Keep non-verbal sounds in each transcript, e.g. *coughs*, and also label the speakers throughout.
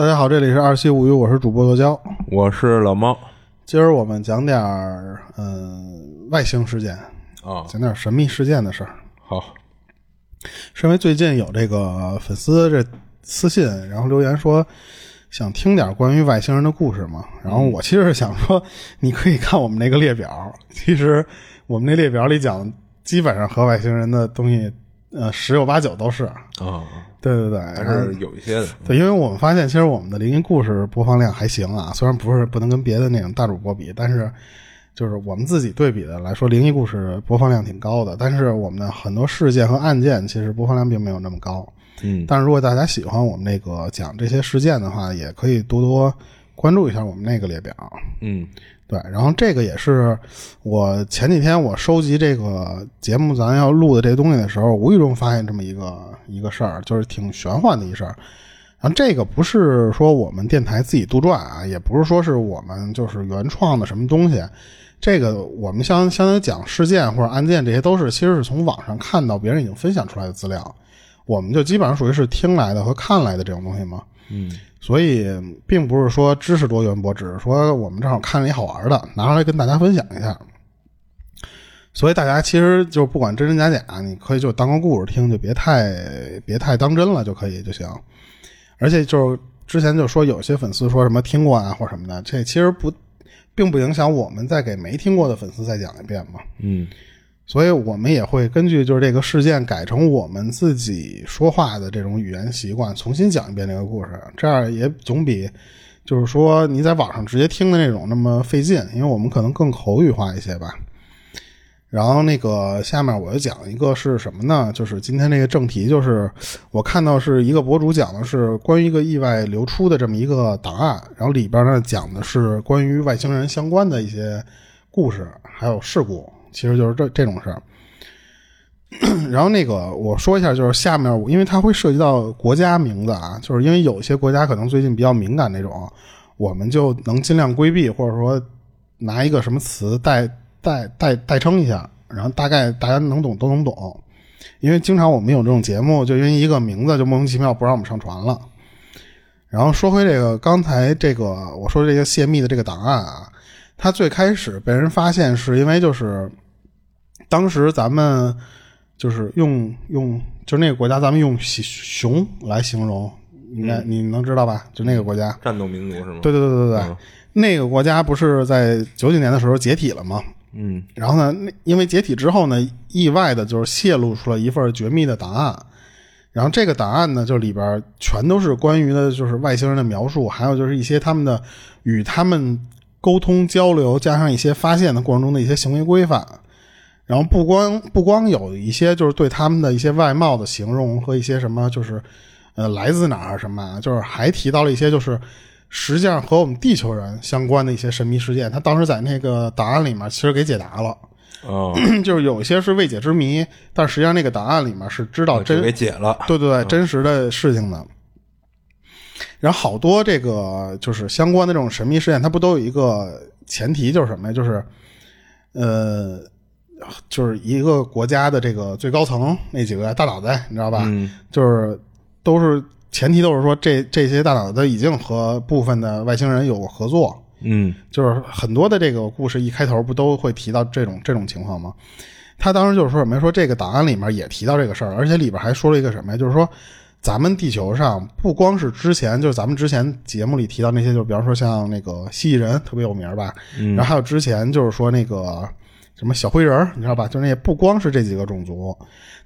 Speaker 1: 大家好，这里是二七物语，我是主播多娇，
Speaker 2: 我是老猫。
Speaker 1: 今儿我们讲点儿嗯外星事件
Speaker 2: 啊，
Speaker 1: 讲点神秘事件的事儿。
Speaker 2: 好，
Speaker 1: 是因为最近有这个粉丝这私信，然后留言说想听点关于外星人的故事嘛。然后我其实是想说，你可以看我们那个列表，其实我们那列表里讲，基本上和外星人的东西，呃，十有八九都是。
Speaker 2: 啊，
Speaker 1: 对对对，
Speaker 2: 还是有一些的。
Speaker 1: 对，因为我们发现，其实我们的灵异故事播放量还行啊，虽然不是不能跟别的那种大主播比，但是就是我们自己对比的来说，灵异故事播放量挺高的。但是我们的很多事件和案件，其实播放量并没有那么高。
Speaker 2: 嗯，
Speaker 1: 但是如果大家喜欢我们那个讲这些事件的话，也可以多多关注一下我们那个列表。
Speaker 2: 嗯。
Speaker 1: 对，然后这个也是我前几天我收集这个节目咱要录的这东西的时候，无意中发现这么一个一个事儿，就是挺玄幻的一事儿。然后这个不是说我们电台自己杜撰啊，也不是说是我们就是原创的什么东西。这个我们相相当于讲事件或者案件，这些都是其实是从网上看到别人已经分享出来的资料，我们就基本上属于是听来的和看来的这种东西嘛。
Speaker 2: 嗯。
Speaker 1: 所以并不是说知识多元博，只是说我们正好看了一好玩的，拿出来跟大家分享一下。所以大家其实就不管真真假假，你可以就当个故事听，就别太别太当真了就可以就行。而且就是之前就说有些粉丝说什么听过啊或什么的，这其实不并不影响我们再给没听过的粉丝再讲一遍嘛。
Speaker 2: 嗯。
Speaker 1: 所以我们也会根据就是这个事件改成我们自己说话的这种语言习惯，重新讲一遍这个故事，这样也总比就是说你在网上直接听的那种那么费劲，因为我们可能更口语化一些吧。然后那个下面我就讲一个是什么呢？就是今天这个正题，就是我看到是一个博主讲的是关于一个意外流出的这么一个档案，然后里边呢讲的是关于外星人相关的一些故事还有事故。其实就是这这种事儿，*clears throat* 然后那个我说一下，就是下面，因为它会涉及到国家名字啊，就是因为有些国家可能最近比较敏感那种，我们就能尽量规避，或者说拿一个什么词代 *laughs* 代代代称一下，然后大概大家能懂都能懂，因为经常我们有这种节目，就因为一个名字就莫名其妙不让我们上传了。然后说回这个刚才这个我说这个泄密的这个档案啊。他最开始被人发现，是因为就是当时咱们就是用用就是那个国家，咱们用熊来形容，应该你能知道吧？就那个国家，
Speaker 2: 战斗民族是吗？
Speaker 1: 对对对对对，那个国家不是在九几年的时候解体了吗？
Speaker 2: 嗯，
Speaker 1: 然后呢，那因为解体之后呢，意外的就是泄露出了一份绝密的档案，然后这个档案呢，就里边全都是关于的就是外星人的描述，还有就是一些他们的与他们。沟通交流加上一些发现的过程中的一些行为规范，然后不光不光有一些就是对他们的一些外貌的形容和一些什么就是呃来自哪儿什么，就是还提到了一些就是实际上和我们地球人相关的一些神秘事件。他当时在那个档案里面其实给解答了，
Speaker 2: 哦，*clears throat*
Speaker 1: 就是有一些是未解之谜，但实际上那个档案里面是知道真
Speaker 2: 给解了，
Speaker 1: 对对对，真实的事情的。然后好多这个就是相关的这种神秘事件，它不都有一个前提，就是什么呀？就是，呃，就是一个国家的这个最高层那几个大脑袋，你知道吧？
Speaker 2: 嗯。
Speaker 1: 就是都是前提，都是说这这些大脑袋已经和部分的外星人有过合作。
Speaker 2: 嗯。
Speaker 1: 就是很多的这个故事一开头不都会提到这种这种情况吗？他当时就是说什么？说这个档案里面也提到这个事儿，而且里边还说了一个什么呀？就是说。咱们地球上不光是之前，就是咱们之前节目里提到那些，就比方说像那个蜥蜴人特别有名吧，然后还有之前就是说那个什么小灰人，你知道吧？就那些不光是这几个种族，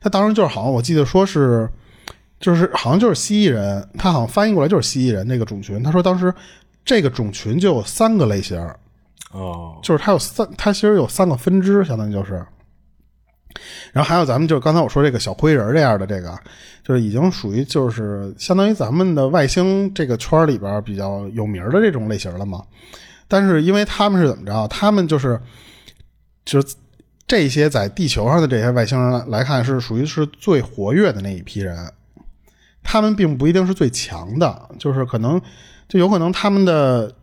Speaker 1: 他当时就是好像我记得说是，就是好像就是蜥蜴人，他好像翻译过来就是蜥蜴人那个种群。他说当时这个种群就有三个类型，
Speaker 2: 哦，
Speaker 1: 就是它有三，它其实有三个分支，相当于就是。然后还有咱们就是刚才我说这个小灰人这样的这个，就是已经属于就是相当于咱们的外星这个圈里边比较有名的这种类型了嘛。但是因为他们是怎么着，他们就是就是这些在地球上的这些外星人来看是属于是最活跃的那一批人，他们并不一定是最强的，就是可能就有可能他们的。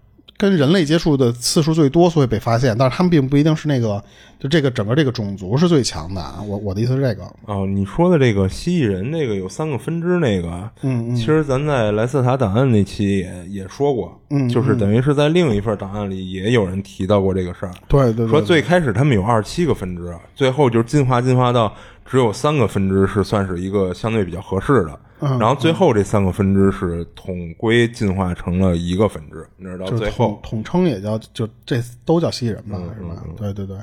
Speaker 1: 跟人类接触的次数最多，所以被发现。但是他们并不一定是那个，就这个整个这个种族是最强的啊。我我的意思是这个，
Speaker 2: 哦，你说的这个蜥蜴人那个有三个分支那个，嗯嗯，其实咱在莱斯塔档案那期也也说过，嗯，就是等于是在另一份档案里也有人提到过这个事儿。
Speaker 1: 对对，
Speaker 2: 说最开始他们有二十七个分支，最后就是进化进化到只有三个分支是算是一个相对比较合适的。然后最后这三个分支是统归进化成了一个分支，你知道最后
Speaker 1: 统称也叫就这都叫蜥蜴人吧，是吧？对对对，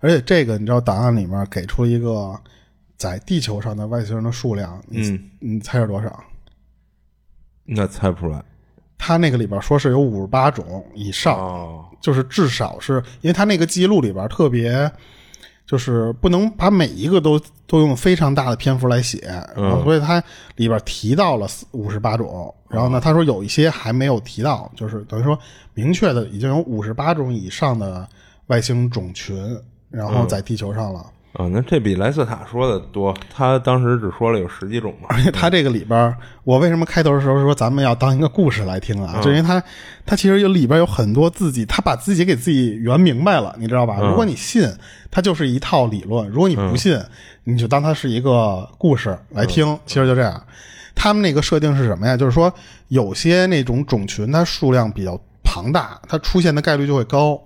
Speaker 1: 而且这个你知道档案里面给出一个在地球上的外星人的数量，
Speaker 2: 嗯，
Speaker 1: 你猜是多少？
Speaker 2: 那猜不出来。
Speaker 1: 他那个里边说是有五十八种以上，就是至少是因为他那个记录里边特别。就是不能把每一个都都用非常大的篇幅来写，然后所以它里边提到了五十八种，然后呢，他说有一些还没有提到，就是等于说明确的已经有五十八种以上的外星种群，然后在地球上了。
Speaker 2: 啊，那这比莱斯塔说的多。他当时只说了有十几种嘛。
Speaker 1: 而且他这个里边，我为什么开头的时候说咱们要当一个故事来听啊？就因为他，他其实有里边有很多自己，他把自己给自己圆明白了，你知道吧？如果你信，他就是一套理论；如果你不信，你就当它是一个故事来听。其实就这样。他们那个设定是什么呀？就是说，有些那种种群，它数量比较庞大，它出现的概率就会高。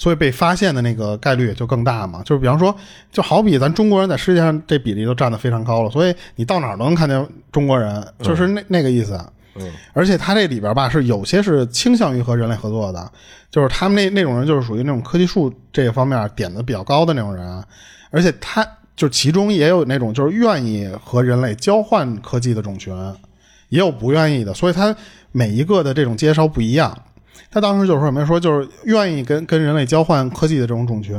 Speaker 1: 所以被发现的那个概率也就更大嘛，就是比方说，就好比咱中国人在世界上这比例都占得非常高了，所以你到哪儿都能看见中国人，就是那那个意思。
Speaker 2: 嗯，
Speaker 1: 而且他这里边吧是有些是倾向于和人类合作的，就是他们那那种人就是属于那种科技树这个方面点子比较高的那种人，而且他就其中也有那种就是愿意和人类交换科技的种群，也有不愿意的，所以他每一个的这种介绍不一样。他当时就是说什么说就是愿意跟跟人类交换科技的这种种群，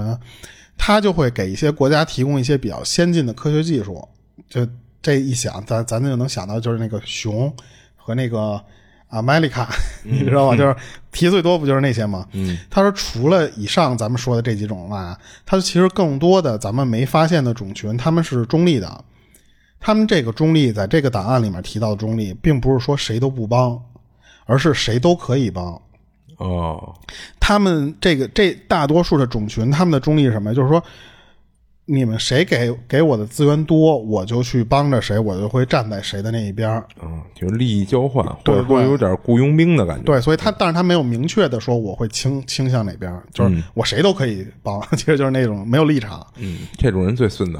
Speaker 1: 他就会给一些国家提供一些比较先进的科学技术。就这一想，咱咱就能想到就是那个熊和那个啊麦利卡，你知道吗？就是提最多不就是那些吗？
Speaker 2: 嗯。
Speaker 1: 他说除了以上咱们说的这几种外，他其实更多的咱们没发现的种群，他们是中立的。他们这个中立，在这个档案里面提到的中立，并不是说谁都不帮，而是谁都可以帮。
Speaker 2: 哦，
Speaker 1: 他们这个这大多数的种群，他们的中立是什么就是说，你们谁给给我的资源多，我就去帮着谁，我就会站在谁的那一边儿。
Speaker 2: 嗯，就是利益交换，或者说有点雇佣兵的感觉。
Speaker 1: 对，所以他但是他没有明确的说我会倾倾向哪边，就是我谁都可以帮，*laughs* 其实就是那种没有立场。
Speaker 2: 嗯，这种人最孙子。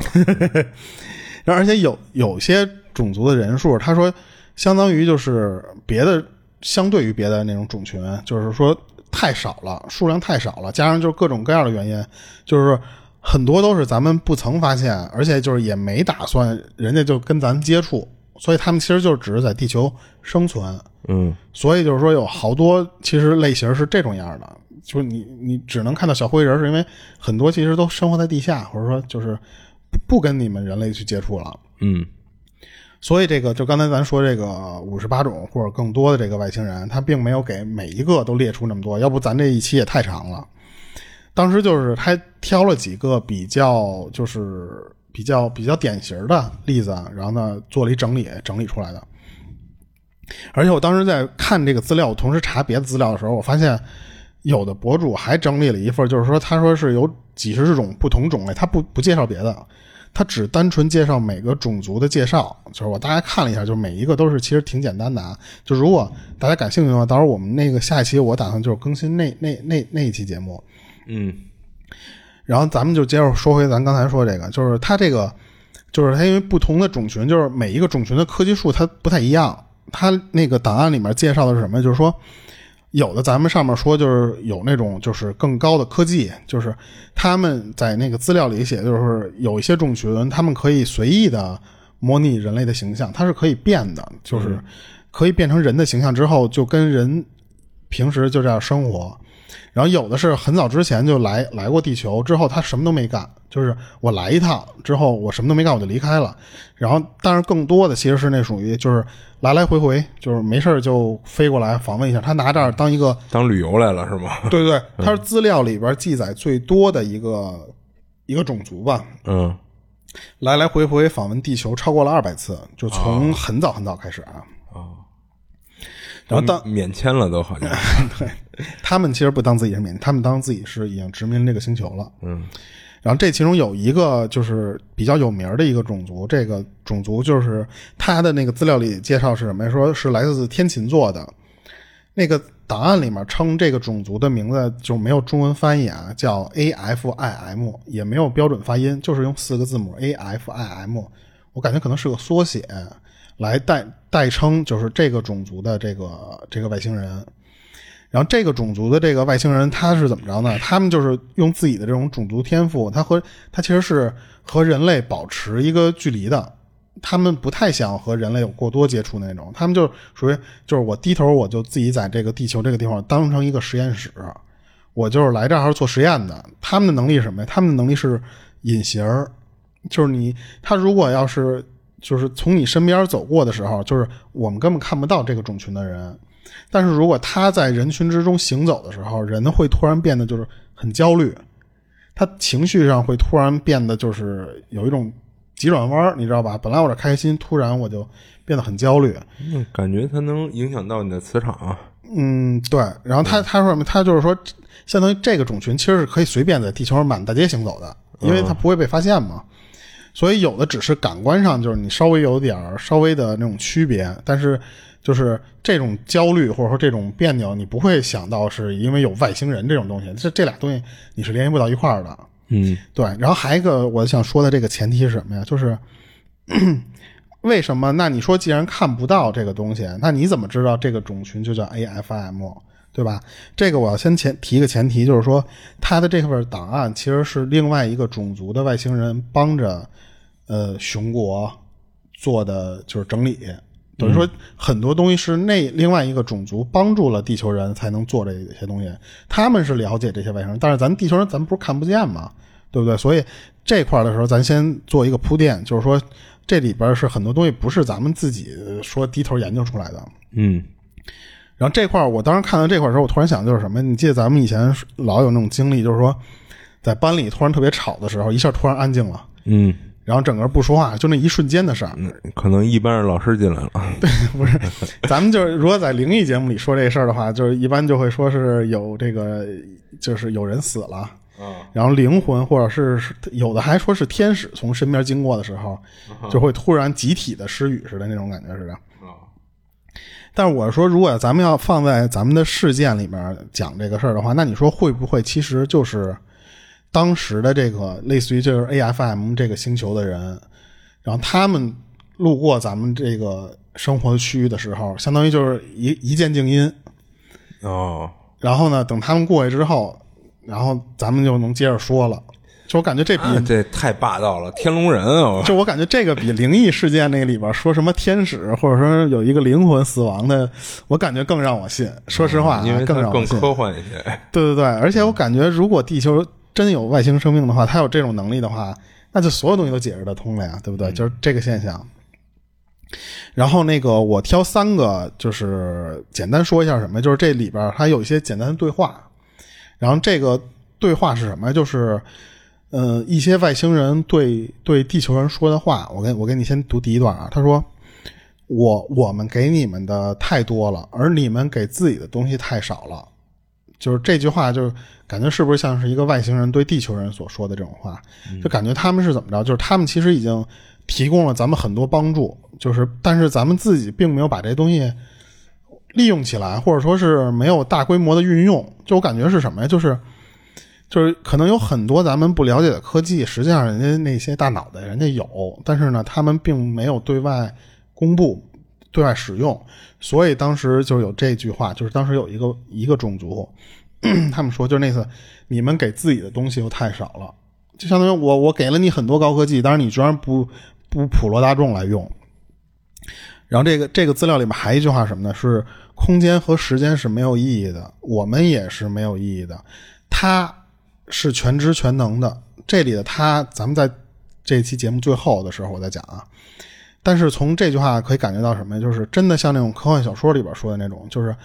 Speaker 2: *laughs*
Speaker 1: 而且有有些种族的人数，他说相当于就是别的。相对于别的那种种群，就是说太少了，数量太少了，加上就是各种各样的原因，就是很多都是咱们不曾发现，而且就是也没打算人家就跟咱接触，所以他们其实就只是在地球生存。
Speaker 2: 嗯，
Speaker 1: 所以就是说有好多其实类型是这种样的，就是你你只能看到小灰人，是因为很多其实都生活在地下，或者说就是不跟你们人类去接触了。
Speaker 2: 嗯。
Speaker 1: 所以这个就刚才咱说这个五十八种或者更多的这个外星人，他并没有给每一个都列出那么多，要不咱这一期也太长了。当时就是他挑了几个比较就是比较比较典型的例子，然后呢做了一整理，整理出来的。而且我当时在看这个资料，同时查别的资料的时候，我发现有的博主还整理了一份，就是说他说是有几十种不同种类，他不不介绍别的。他只单纯介绍每个种族的介绍，就是我大概看了一下，就是每一个都是其实挺简单的啊。就如果大家感兴趣的话，到时候我们那个下一期我打算就是更新那那那那一期节目。
Speaker 2: 嗯，
Speaker 1: 然后咱们就接着说回咱刚才说这个，就是他这个，就是他因为不同的种群，就是每一个种群的科技树它不太一样。他那个档案里面介绍的是什么？就是说。有的咱们上面说就是有那种就是更高的科技，就是他们在那个资料里写，就是有一些种群，他们可以随意的模拟人类的形象，它是可以变的，就是可以变成人的形象之后就跟人平时就这样生活。然后有的是很早之前就来来过地球，之后他什么都没干，就是我来一趟之后我什么都没干我就离开了。然后但是更多的其实是那属于就是来来回回，就是没事就飞过来访问一下。他拿这儿当一个
Speaker 2: 当旅游来了是吗？
Speaker 1: 对对，他是资料里边记载最多的一个一个种族吧。
Speaker 2: 嗯，
Speaker 1: 来来回回访问地球超过了二百次，就从很早很早开始啊。然后当
Speaker 2: 免签了都好像，*laughs*
Speaker 1: 对他们其实不当自己是免，他们当自己是已经殖民这个星球了。
Speaker 2: 嗯，
Speaker 1: 然后这其中有一个就是比较有名的一个种族，这个种族就是他的那个资料里介绍是什么呀？说是来自天琴座的，那个档案里面称这个种族的名字就没有中文翻译啊，叫 A F I M，也没有标准发音，就是用四个字母 A F I M，我感觉可能是个缩写。来代代称就是这个种族的这个这个外星人，然后这个种族的这个外星人他是怎么着呢？他们就是用自己的这种种族天赋，他和他其实是和人类保持一个距离的，他们不太想和人类有过多接触那种，他们就属于就是我低头我就自己在这个地球这个地方当成一个实验室，我就是来这儿做实验的。他们的能力是什么呀？他们的能力是隐形儿就是你他如果要是。就是从你身边走过的时候，就是我们根本看不到这个种群的人。但是如果他在人群之中行走的时候，人会突然变得就是很焦虑，他情绪上会突然变得就是有一种急转弯，你知道吧？本来我这开心，突然我就变得很焦虑。
Speaker 2: 嗯，感觉它能影响到你的磁场。
Speaker 1: 嗯，对。然后他他说什么？他就是说，相当于这个种群其实是可以随便在地球上满大街行走的，因为他不会被发现嘛。所以有的只是感官上就是你稍微有点儿稍微的那种区别，但是就是这种焦虑或者说这种别扭，你不会想到是因为有外星人这种东西，这这俩东西你是联系不到一块儿的。
Speaker 2: 嗯，
Speaker 1: 对。然后还一个我想说的这个前提是什么呀？就是为什么？那你说既然看不到这个东西，那你怎么知道这个种群就叫 AFM，对吧？这个我要先前提一个前提，就是说他的这份档案其实是另外一个种族的外星人帮着。呃，熊国做的就是整理，等于说很多东西是那另外一个种族帮助了地球人才能做这些东西。他们是了解这些外星人，但是咱地球人咱不是看不见吗？对不对？所以这块的时候，咱先做一个铺垫，就是说这里边是很多东西不是咱们自己说低头研究出来的。
Speaker 2: 嗯。
Speaker 1: 然后这块儿我当时看到这块的时候，我突然想就是什么？你记得咱们以前老有那种经历，就是说在班里突然特别吵的时候，一下突然安静了。
Speaker 2: 嗯。
Speaker 1: 然后整个不说话，就那一瞬间的事儿。
Speaker 2: 可能一般是老师进来了。*laughs*
Speaker 1: 对，不是，咱们就是如果在灵异节目里说这事儿的话，就是一般就会说是有这个，就是有人死了，然后灵魂或者是有的还说是天使从身边经过的时候，就会突然集体的失语似的那种感觉似的。但是我说，如果咱们要放在咱们的事件里面讲这个事儿的话，那你说会不会其实就是？当时的这个类似于就是 AFM 这个星球的人，然后他们路过咱们这个生活区域的时候，相当于就是一一键静音
Speaker 2: 哦。
Speaker 1: 然后呢，等他们过去之后，然后咱们就能接着说了。就我感觉这比
Speaker 2: 这太霸道了，天龙人啊！
Speaker 1: 就我感觉这个比灵异事件那里边说什么天使或者说有一个灵魂死亡的，我感觉更让我信。说实话，
Speaker 2: 因为
Speaker 1: 更让我信。
Speaker 2: 更科幻一些。
Speaker 1: 对对对，而且我感觉如果地球。真有外星生命的话，它有这种能力的话，那就所有东西都解释得通了呀，对不对？就是这个现象。然后那个，我挑三个，就是简单说一下什么，就是这里边还有一些简单的对话。然后这个对话是什么？就是，呃，一些外星人对对地球人说的话。我给我给你先读第一段啊。他说：“我我们给你们的太多了，而你们给自己的东西太少了。”就是这句话，就是感觉是不是像是一个外星人对地球人所说的这种话？就感觉他们是怎么着？就是他们其实已经提供了咱们很多帮助，就是但是咱们自己并没有把这东西利用起来，或者说是没有大规模的运用。就我感觉是什么呀？就是就是可能有很多咱们不了解的科技，实际上人家那些大脑袋人家有，但是呢，他们并没有对外公布、对外使用。所以当时就有这句话，就是当时有一个一个种族，*clears throat* 他们说就是那次你们给自己的东西又太少了，就相当于我我给了你很多高科技，但是你居然不不普罗大众来用。然后这个这个资料里面还一句话什么呢？是空间和时间是没有意义的，我们也是没有意义的。他是全知全能的，这里的他，咱们在这期节目最后的时候我再讲啊。但是从这句话可以感觉到什么呀？就是真的像那种科幻小说里边说的那种，就是，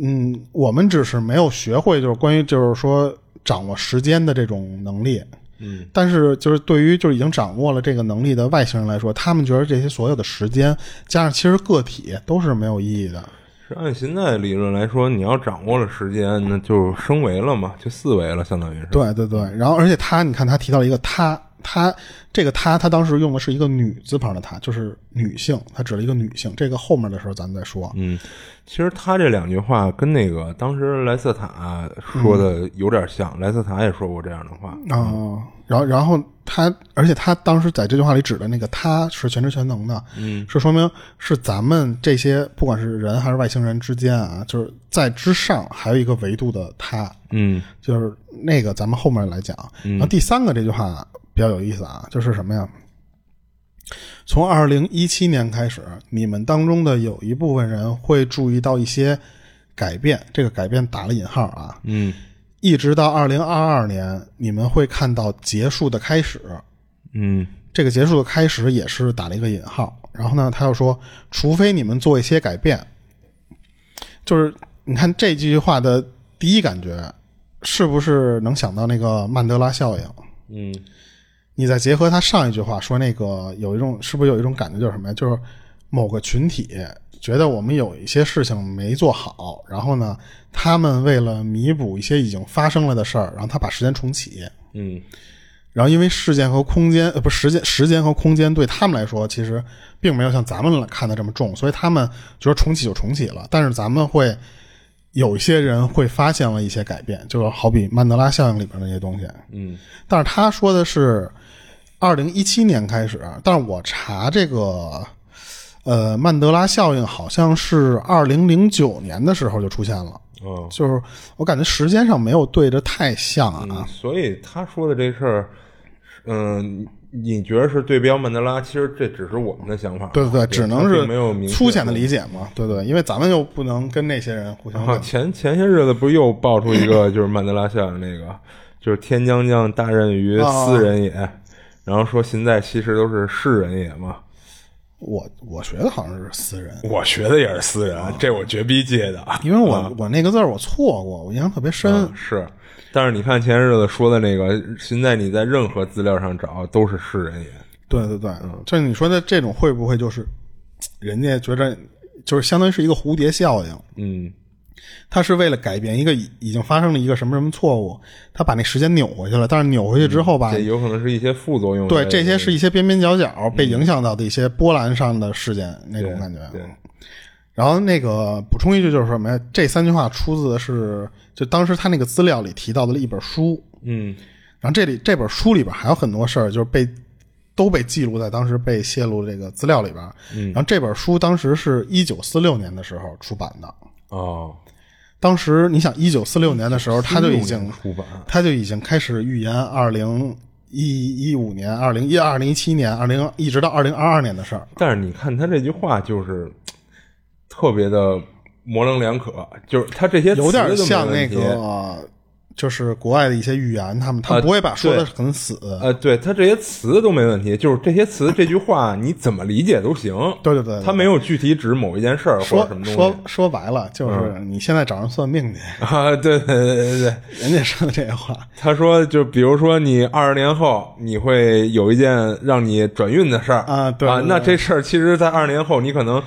Speaker 1: 嗯，我们只是没有学会，就是关于就是说掌握时间的这种能力，
Speaker 2: 嗯，
Speaker 1: 但是就是对于就是已经掌握了这个能力的外星人来说，他们觉得这些所有的时间加上其实个体都是没有意义的。
Speaker 2: 按现在理论来说，你要掌握了时间，那就升维了嘛，就四维了，相当于是。
Speaker 1: 对对对，然后而且他，你看他提到了一个他。他这个他，他当时用的是一个女字旁的他，就是女性，他指了一个女性。这个后面的时候咱们再说。
Speaker 2: 嗯，其实他这两句话跟那个当时莱瑟塔说的有点像，莱瑟塔也说过这样的话
Speaker 1: 啊。然后，然后他，而且他当时在这句话里指的那个他是全知全能的，
Speaker 2: 嗯，
Speaker 1: 是说明是咱们这些不管是人还是外星人之间啊，就是在之上还有一个维度的他，
Speaker 2: 嗯，
Speaker 1: 就是那个咱们后面来讲。然后第三个这句话。比较有意思啊，就是什么呀？从二零一七年开始，你们当中的有一部分人会注意到一些改变，这个改变打了引号啊，
Speaker 2: 嗯，
Speaker 1: 一直到二零二二年，你们会看到结束的开始，
Speaker 2: 嗯，
Speaker 1: 这个结束的开始也是打了一个引号。然后呢，他又说，除非你们做一些改变，就是你看这句话的第一感觉，是不是能想到那个曼德拉效应？
Speaker 2: 嗯。
Speaker 1: 你再结合他上一句话说，那个有一种是不是有一种感觉，就是什么呀？就是某个群体觉得我们有一些事情没做好，然后呢，他们为了弥补一些已经发生了的事儿，然后他把时间重启。
Speaker 2: 嗯，
Speaker 1: 然后因为事件和空间呃不时间时间和空间对他们来说其实并没有像咱们看的这么重，所以他们觉得重启就重启了。但是咱们会有一些人会发现了一些改变，就好比曼德拉效应里边那些东西。
Speaker 2: 嗯，
Speaker 1: 但是他说的是。二零一七年开始，但是我查这个，呃，曼德拉效应好像是二零零九年的时候就出现了。
Speaker 2: 嗯，
Speaker 1: 就是我感觉时间上没有对着太像啊。
Speaker 2: 所以他说的这事儿，嗯，你觉得是对标曼德拉？其实这只是我们的想法。
Speaker 1: 对对对，只能是
Speaker 2: 没有
Speaker 1: 粗浅的理解嘛。对对，因为咱们又不能跟那些人互相。
Speaker 2: 前前些日子不是又爆出一个就是曼德拉效应那个，就是天将降大任于斯人也。然后说现在其实都是世人也嘛，
Speaker 1: 我我学的好像是私人，
Speaker 2: 我学的也是私人，这我绝逼接的，
Speaker 1: 因为我我那个字我错过，我印象特别深。
Speaker 2: 是，但是你看前日子说的那个，现在你在任何资料上找都是世人也。
Speaker 1: 对对对，嗯就是你说的这种会不会就是人家觉着就是相当于是一个蝴蝶效应？
Speaker 2: 嗯。
Speaker 1: 他是为了改变一个已已经发生了一个什么什么错误，他把那时间扭回去了。但是扭回去之后吧，
Speaker 2: 有可能是一些副作用。
Speaker 1: 对，这些是一些边边角角被影响到的一些波澜上的事件那种感觉。
Speaker 2: 对。
Speaker 1: 然后那个补充一句就是什么呀？这三句话出自的是就当时他那个资料里提到的一本书。
Speaker 2: 嗯。
Speaker 1: 然后这里这本书里边还有很多事儿，就是被都被记录在当时被泄露这个资料里边。
Speaker 2: 嗯。
Speaker 1: 然后这本书当时是一九四六年的时候出版的。
Speaker 2: 哦。
Speaker 1: 当时你想，一九四六年的时候，他就已经
Speaker 2: 出版，
Speaker 1: 他就已经开始预言二零一一五年、二零一二零一七年、二零一直到二零二二年的事儿。
Speaker 2: 但是你看他这句话，就是 *tsk* 特别的模棱两可，就是他这些
Speaker 1: 有点像那个。就是国外的一些语言，他们他不会把说的很死。
Speaker 2: 呃，对他这些词都没问题，就是这些词这句话你怎么理解都行。
Speaker 1: 对对对，
Speaker 2: 他没有具体指某一件事儿或者什么东西。
Speaker 1: 说说白了，就是你现在找人算命去 *laughs*
Speaker 2: 啊？对对对对对，
Speaker 1: 人家说的这些话。
Speaker 2: 他说，就比如说你二十年后你会有一件让你转运的事儿
Speaker 1: 啊，对
Speaker 2: 啊，那这事儿其实，在二十年后你可能。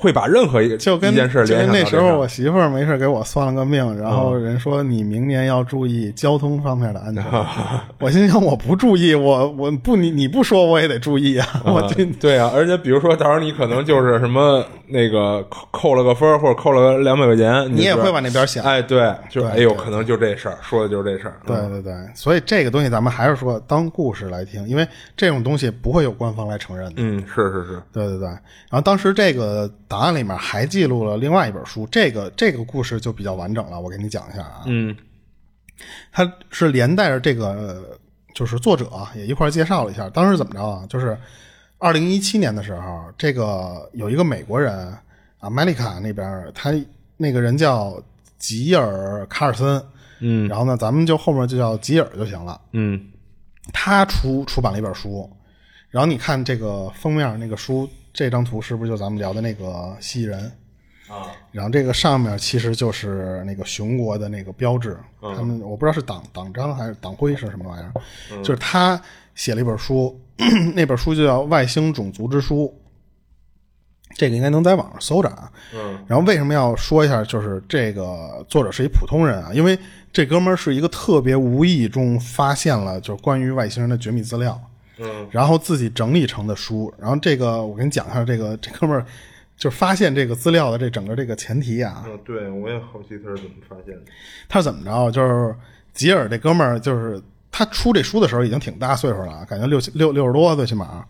Speaker 2: 会把任何一个
Speaker 1: 就跟
Speaker 2: 一件事联
Speaker 1: 想那时候我媳妇儿没事给我算了个命，然后人说你明年要注意交通方面的安全。*laughs* 我心想我不注意，我我不你你不说我也得注意啊。我
Speaker 2: 对啊，而且比如说到时候你可能就是什么那个扣扣了个分或者扣了两百块钱，
Speaker 1: 你也会往那边想。
Speaker 2: 哎，对，就哎呦，可能就这事儿，说的就是这事儿。
Speaker 1: 对对对，所以这个东西咱们还是说当故事来听，因为这种东西不会有官方来承认的。
Speaker 2: 嗯，是是是，
Speaker 1: 对对对。然后当时这个。档案里面还记录了另外一本书，这个这个故事就比较完整了，我给你讲一下啊。
Speaker 2: 嗯，
Speaker 1: 它是连带着这个，就是作者也一块介绍了一下，当时怎么着啊？就是二零一七年的时候，这个有一个美国人啊，麦丽卡那边，他那个人叫吉尔卡尔森，
Speaker 2: 嗯，
Speaker 1: 然后呢，咱们就后面就叫吉尔就行了，
Speaker 2: 嗯，
Speaker 1: 他出出版了一本书，然后你看这个封面那个书。这张图是不是就咱们聊的那个蜥蜴人？
Speaker 2: 啊？
Speaker 1: 然后这个上面其实就是那个熊国的那个标志，他们我不知道是党党章还是党徽是什么玩意儿，就是他写了一本书，*clears throat* 那本书就叫《外星种族之书》。这个应该能在网上搜着啊。
Speaker 2: 嗯，
Speaker 1: 然后为什么要说一下？就是这个作者是一普通人啊，因为这哥们儿是一个特别无意中发现了就是关于外星人的绝密资料，
Speaker 2: 嗯，
Speaker 1: 然后自己整理成的书。然后这个我给你讲一下，这个这哥们儿就是发现这个资料的这整个这个前提啊。
Speaker 2: 嗯，对，我也好奇他是怎么发现的。
Speaker 1: 他是怎么着？就是吉尔这哥们儿，就是他出这书的时候已经挺大岁数了，感觉六六六十多最起码。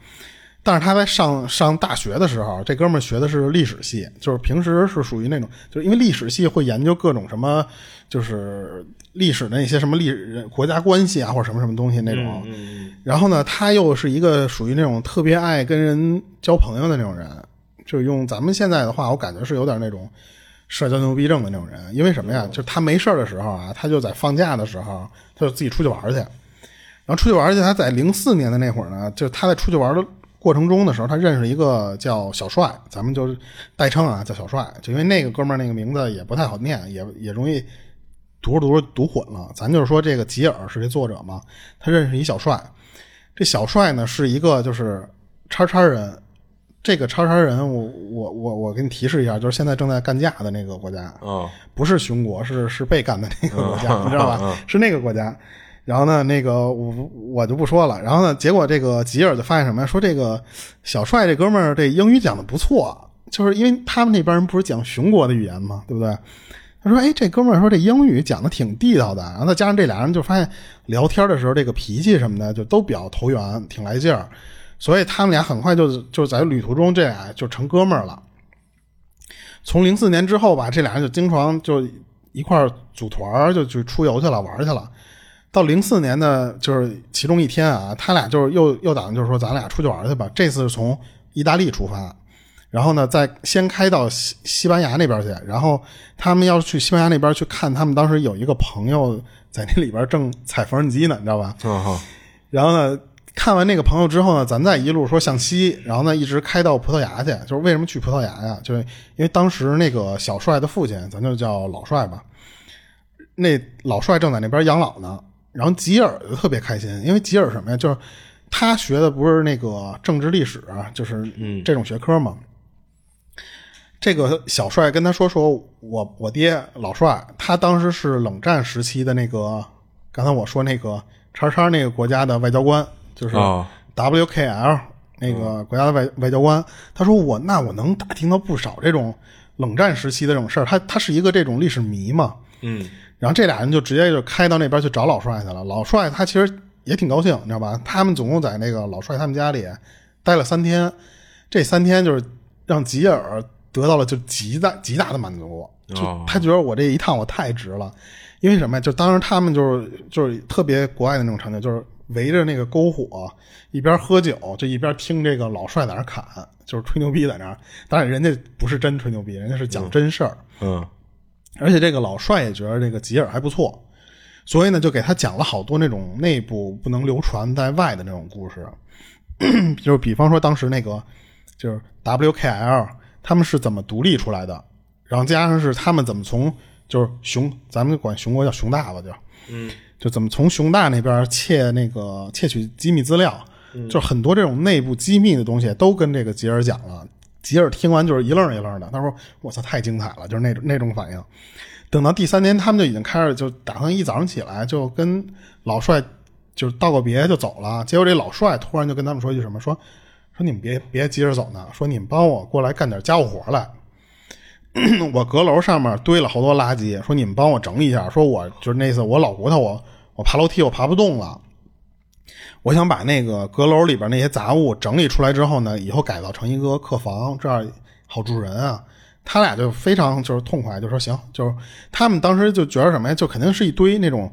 Speaker 1: 但是他在上上大学的时候，这哥们儿学的是历史系，就是平时是属于那种，就是因为历史系会研究各种什么，就是历史的那些什么历国家关系啊，或者什么什么东西那种。
Speaker 2: 嗯
Speaker 1: 然后呢，他又是一个属于那种特别爱跟人交朋友的那种人，就用咱们现在的话，我感觉是有点那种社交牛逼症的那种人。因为什么呀？就他没事儿的时候啊，他就在放假的时候，他就自己出去玩去。然后出去玩去，他在零四年的那会儿呢，就是他在出去玩的过程中的时候，他认识一个叫小帅，咱们就是代称啊，叫小帅，就因为那个哥们儿那个名字也不太好念，也也容易读着读着读混了。咱就是说，这个吉尔是这作者嘛，他认识一小帅，这小帅呢是一个就是叉叉人，这个叉叉人，我我我我给你提示一下，就是现在正在干架的那个国家，
Speaker 2: 啊，
Speaker 1: 不是熊国，是是被干的那个国家，
Speaker 2: 嗯
Speaker 1: 你知道吧？是那个国家。然后呢，那个我我就不说了。然后呢，结果这个吉尔就发现什么呀？说这个小帅这哥们儿这英语讲的不错，就是因为他们那边人不是讲熊国的语言嘛，对不对？他说：“哎，这哥们儿说这英语讲的挺地道的。”然后再加上这俩人就发现聊天的时候这个脾气什么的就都比较投缘，挺来劲儿，所以他们俩很快就就在旅途中这俩就成哥们儿了。从零四年之后吧，这俩人就经常就一块儿组团儿就去出游去了，玩儿去了。到零四年呢，就是其中一天啊，他俩就是又又打算就是说咱俩出去玩儿去吧。这次是从意大利出发，然后呢再先开到西西班牙那边去，然后他们要去西班牙那边去看他们当时有一个朋友在那里边正踩缝纫机呢，你知道吧？然后呢，看完那个朋友之后呢，咱再一路说向西，然后呢一直开到葡萄牙去。就是为什么去葡萄牙呀？就是因为当时那个小帅的父亲，咱就叫老帅吧，那老帅正在那边养老呢。然后吉尔就特别开心，因为吉尔什么呀？就是他学的不是那个政治历史啊，就是这种学科嘛。这个小帅跟他说说，我我爹老帅，他当时是冷战时期的那个，刚才我说那个叉叉那个国家的外交官，就是
Speaker 2: 哦
Speaker 1: WKL 那个国家的外外交官。他说我那我能打听到不少这种冷战时期的这种事儿，他他是一个这种历史迷嘛。
Speaker 2: 嗯
Speaker 1: 然后这俩人就直接就开到那边去找老帅去了。老帅他其实也挺高兴，你知道吧？他们总共在那个老帅他们家里待了三天，这三天就是让吉尔得到了就极大极大的满足，就
Speaker 2: 哦
Speaker 1: 他觉得我这一趟我太值了。因为什么呀？就当时他们就是就是特别国外的那种场景，就是围着那个篝火，一边喝酒就一边听这个老帅在那儿侃，就是吹牛逼在那儿。当然人家不是真吹牛逼，人家是讲真事儿。
Speaker 2: 嗯
Speaker 1: 而且这个老帅也觉得这个吉尔还不错，所以呢，就给他讲了好多那种内部不能流传在外的那种故事，*clears throat* 就是比方说当时那个就是 WKL 他们是怎么独立出来的，然后加上是他们怎么从就是熊，咱们管熊国叫熊大吧，就
Speaker 2: 嗯
Speaker 1: 就怎么从熊大那边窃那个窃取机密资料，就很多这种内部机密的东西都跟这个吉尔讲了。吉尔听完就是一愣一愣的，他说：“我操，太精彩了！”就是那种那种反应。等到第三天，他们就已经开始就打算一早上起来就跟老帅就是道个别就走了。结果这老帅突然就跟他们说一句什么：“说说你们别别急着走呢，说你们帮我过来干点家务活来。*clears throat* 我阁楼上面堆了好多垃圾，说你们帮我整理一下。说我就是那次我老骨头我我爬楼梯我爬不动了。”我想把那个阁楼里边那些杂物整理出来之后呢，以后改造成一个客房，这样好住人啊。他俩就非常就是痛快，就说行，就是他们当时就觉得什么呀，就肯定是一堆那种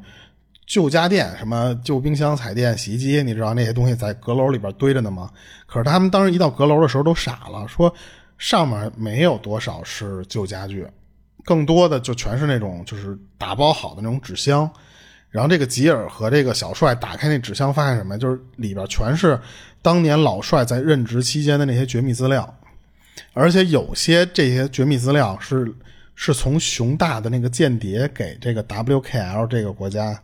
Speaker 1: 旧家电，什么旧冰箱、彩电、洗衣机，你知道那些东西在阁楼里边堆着呢吗？可是他们当时一到阁楼的时候都傻了，说上面没有多少是旧家具，更多的就全是那种就是打包好的那种纸箱。然后这个吉尔和这个小帅打开那纸箱，发现什么？就是里边全是当年老帅在任职期间的那些绝密资料，而且有些这些绝密资料是是从熊大的那个间谍给这个 WKL 这个国家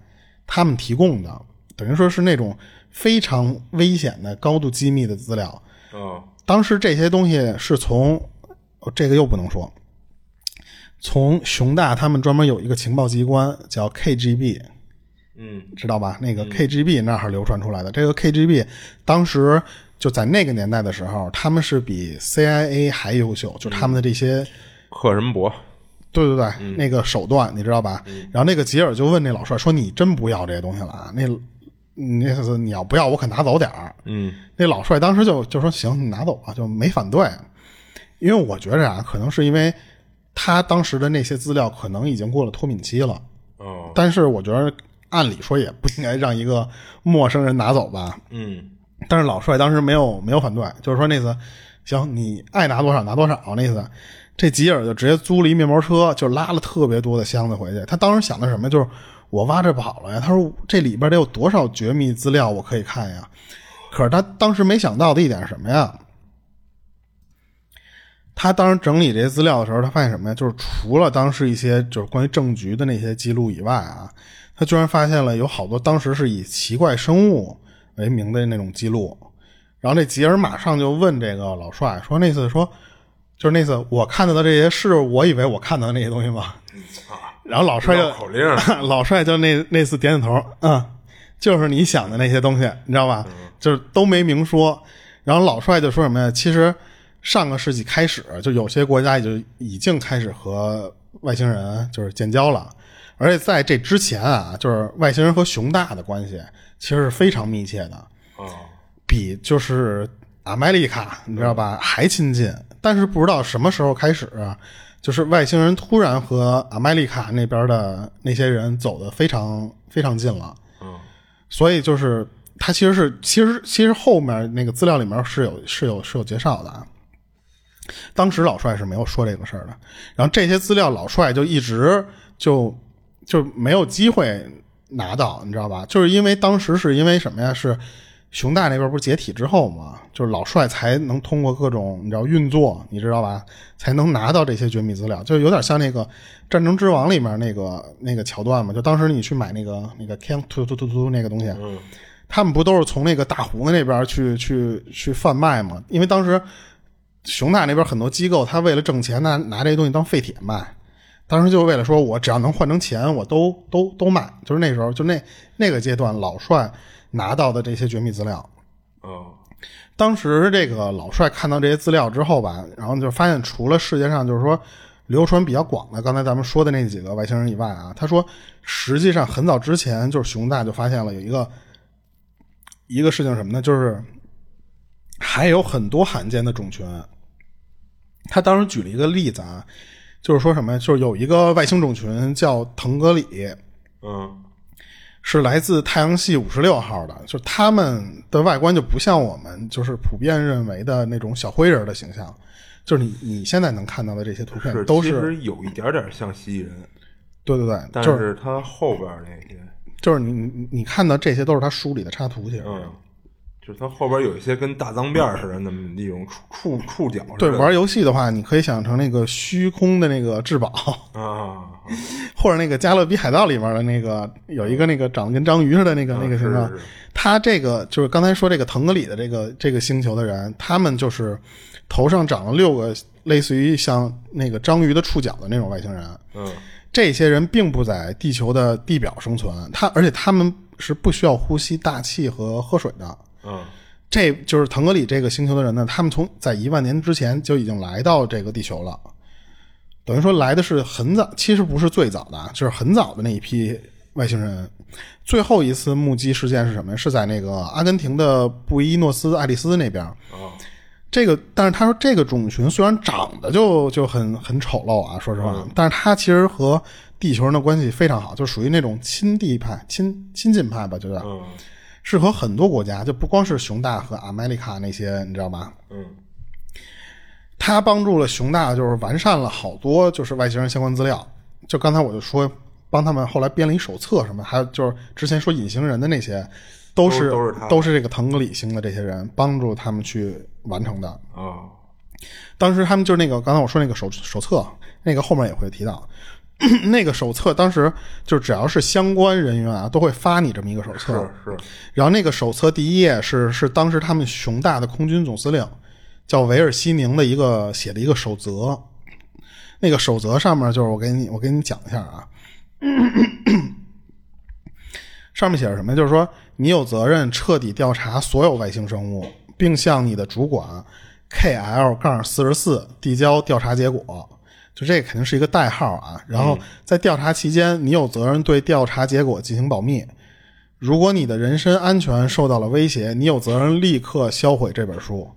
Speaker 1: 他们提供的，等于说是那种非常危险的、高度机密的资料。
Speaker 2: 哦
Speaker 1: 当时这些东西是从这个又不能说，从熊大他们专门有一个情报机关叫 KGB，
Speaker 2: 嗯
Speaker 1: 知道吧？那个 KGB 那儿流传出来的。这个 KGB 当时就在那个年代的时候，他们是比 CIA 还优秀，就他们的这些。
Speaker 2: 克什伯，
Speaker 1: 对对对，那个手段你知道吧？然后那个吉尔就问那老帅说：“你真不要这些东西了啊？那那意思你要不要，我可拿走点儿。”
Speaker 2: 嗯
Speaker 1: 那老帅当时就就说：“行，你拿走吧，就没反对。”因为我觉着啊，可能是因为他当时的那些资料可能已经过了脱敏期了，
Speaker 2: 哦
Speaker 1: 但是我觉得按理说也不应该让一个陌生人拿走吧。
Speaker 2: 嗯
Speaker 1: 但是老帅当时没有没有反对，就是说那次行，你爱拿多少拿多少那次。这吉尔就直接租了一面包车，就拉了特别多的箱子回去。他当时想的什么？就是我挖这宝了呀。他说这里边得有多少绝密资料我可以看呀？可是他当时没想到的一点是什么呀？他当时整理这些资料的时候，他发现什么呀？就是除了当时一些就是关于政局的那些记录以外啊，他居然发现了有好多当时是以奇怪生物为名的那种记录。然后这吉尔马上就问这个老帅说：“那次说，就是那次我看到的这些是我以为我看到的那些东西吗？”然后老帅就
Speaker 2: 口令 *laughs*
Speaker 1: 老帅就那那次点点头，嗯，就是你想的那些东西，你知道吧？就是都没明说。然后老帅就说什么呀？其实上个世纪开始，就有些国家也就已经开始和外星人就是建交了，而且在这之前啊，就是外星人和熊大的关系其实是非常密切的。
Speaker 2: 哦
Speaker 1: 比就是阿麦利卡，你知道吧，还亲近。但是不知道什么时候开始，就是外星人突然和阿麦利卡那边的那些人走的非常非常近了。
Speaker 2: 嗯
Speaker 1: 所以就是他其实是其实其实后面那个资料里面是有是有是有介绍的啊。当时老帅是没有说这个事儿的，然后这些资料老帅就一直就就没有机会拿到，你知道吧？就是因为当时是因为什么呀？是熊大那边不是解体之后嘛，就是老帅才能通过各种你知道运作，你知道吧，才能拿到这些绝密资料，就有点像那个《战争之王》里面那个那个桥段嘛。就当时你去买那个那个 can 突突突突那个东西，
Speaker 2: 嗯
Speaker 1: 他们不都是从那个大胡子那边去去去贩卖吗？因为当时熊大那边很多机构，他为了挣钱拿拿这些东西当废铁卖，当时就是为了说我只要能换成钱，我都都都卖。就是那时候，就那那个阶段，老帅拿到的这些绝密资料。
Speaker 2: 哦
Speaker 1: 当时这个老帅看到这些资料之后吧，然后就发现除了世界上就是说流传比较广的刚才咱们说的那几个外星人以外啊，他说实际上很早之前就是熊大就发现了有一个一个事情什么呢？就是还有很多罕见的种群。他当时举了一个例子啊，就是说什么呀？就是有一个外星种群叫腾格里，
Speaker 2: 嗯
Speaker 1: 是来自太阳系五十六号的，就是他们的外观就不像我们就是普遍认为的那种小灰人的形象，就是你你现在能看到的这些图片都是
Speaker 2: 其实有一点点像蜥蜴人，
Speaker 1: 对对对，
Speaker 2: 但
Speaker 1: 就是
Speaker 2: 是它后边那些，
Speaker 1: 就是你你你看到这些都是他书里的插图，其实、
Speaker 2: 嗯，就是它后边有一些跟大脏辫似的那么一种触触触角。
Speaker 1: 对玩游戏的话，你可以想象成那个虚空的那个至宝，
Speaker 2: 啊，*laughs*
Speaker 1: 或者那个《加勒比海盗》里面的那个有一个那个长得跟章鱼似的那个、那个形状
Speaker 2: 是是是。
Speaker 1: 他这个就是刚才说这个腾格里的这个这个星球的人，他们就是头上长了六个类似于像那个章鱼的触角的那种外星人。
Speaker 2: 嗯
Speaker 1: 这些人并不在地球的地表生存，他而且他们是不需要呼吸大气和喝水的。
Speaker 2: 嗯
Speaker 1: 这就是腾格里这个星球的人呢，他们从在一万年之前就已经来到这个地球了，等于说来的是很早，其实不是最早的啊，就是很早的那一批外星人。最后一次目击事件是什么呀？是在那个阿根廷的布宜诺斯艾利斯那边。
Speaker 2: 啊
Speaker 1: 这个，但是他说这个种群虽然长得就就很很丑陋啊，说实话，但是他其实和地球人的关系非常好，就属于那种亲地派、亲亲近派吧，就是
Speaker 2: 嗯
Speaker 1: 是和很多国家，就不光是熊大和阿梅利卡那些，你知道吗？
Speaker 2: 嗯
Speaker 1: 他帮助了熊大，就是完善了好多就是外星人相关资料。就刚才我就说，帮他们后来编了一手册什么，还有就是之前说隐形人的那些，都是
Speaker 2: 都都是
Speaker 1: 都是这个腾格里星的这些人帮助他们去完成的。
Speaker 2: 啊
Speaker 1: 当时他们就是那个刚才我说那个手手册，那个后面也会提到。*clears throat* 那个手册当时就只要是相关人员啊，都会发你这么一个手册。
Speaker 2: 是是
Speaker 1: 然后那个手册第一页是是当时他们熊大的空军总司令叫维尔西宁的一个写的一个守则。那个守则上面就是我给你我给你讲一下啊，*clears throat* 上面写着什么？就是说你有责任彻底调查所有外星生物，并向你的主管 K L 杠四十四递交调查结果。就这肯定是一个代号啊。然后在调查期间，你有责任对调查结果进行保密。如果你的人身安全受到了威胁，你有责任立刻销毁这本书。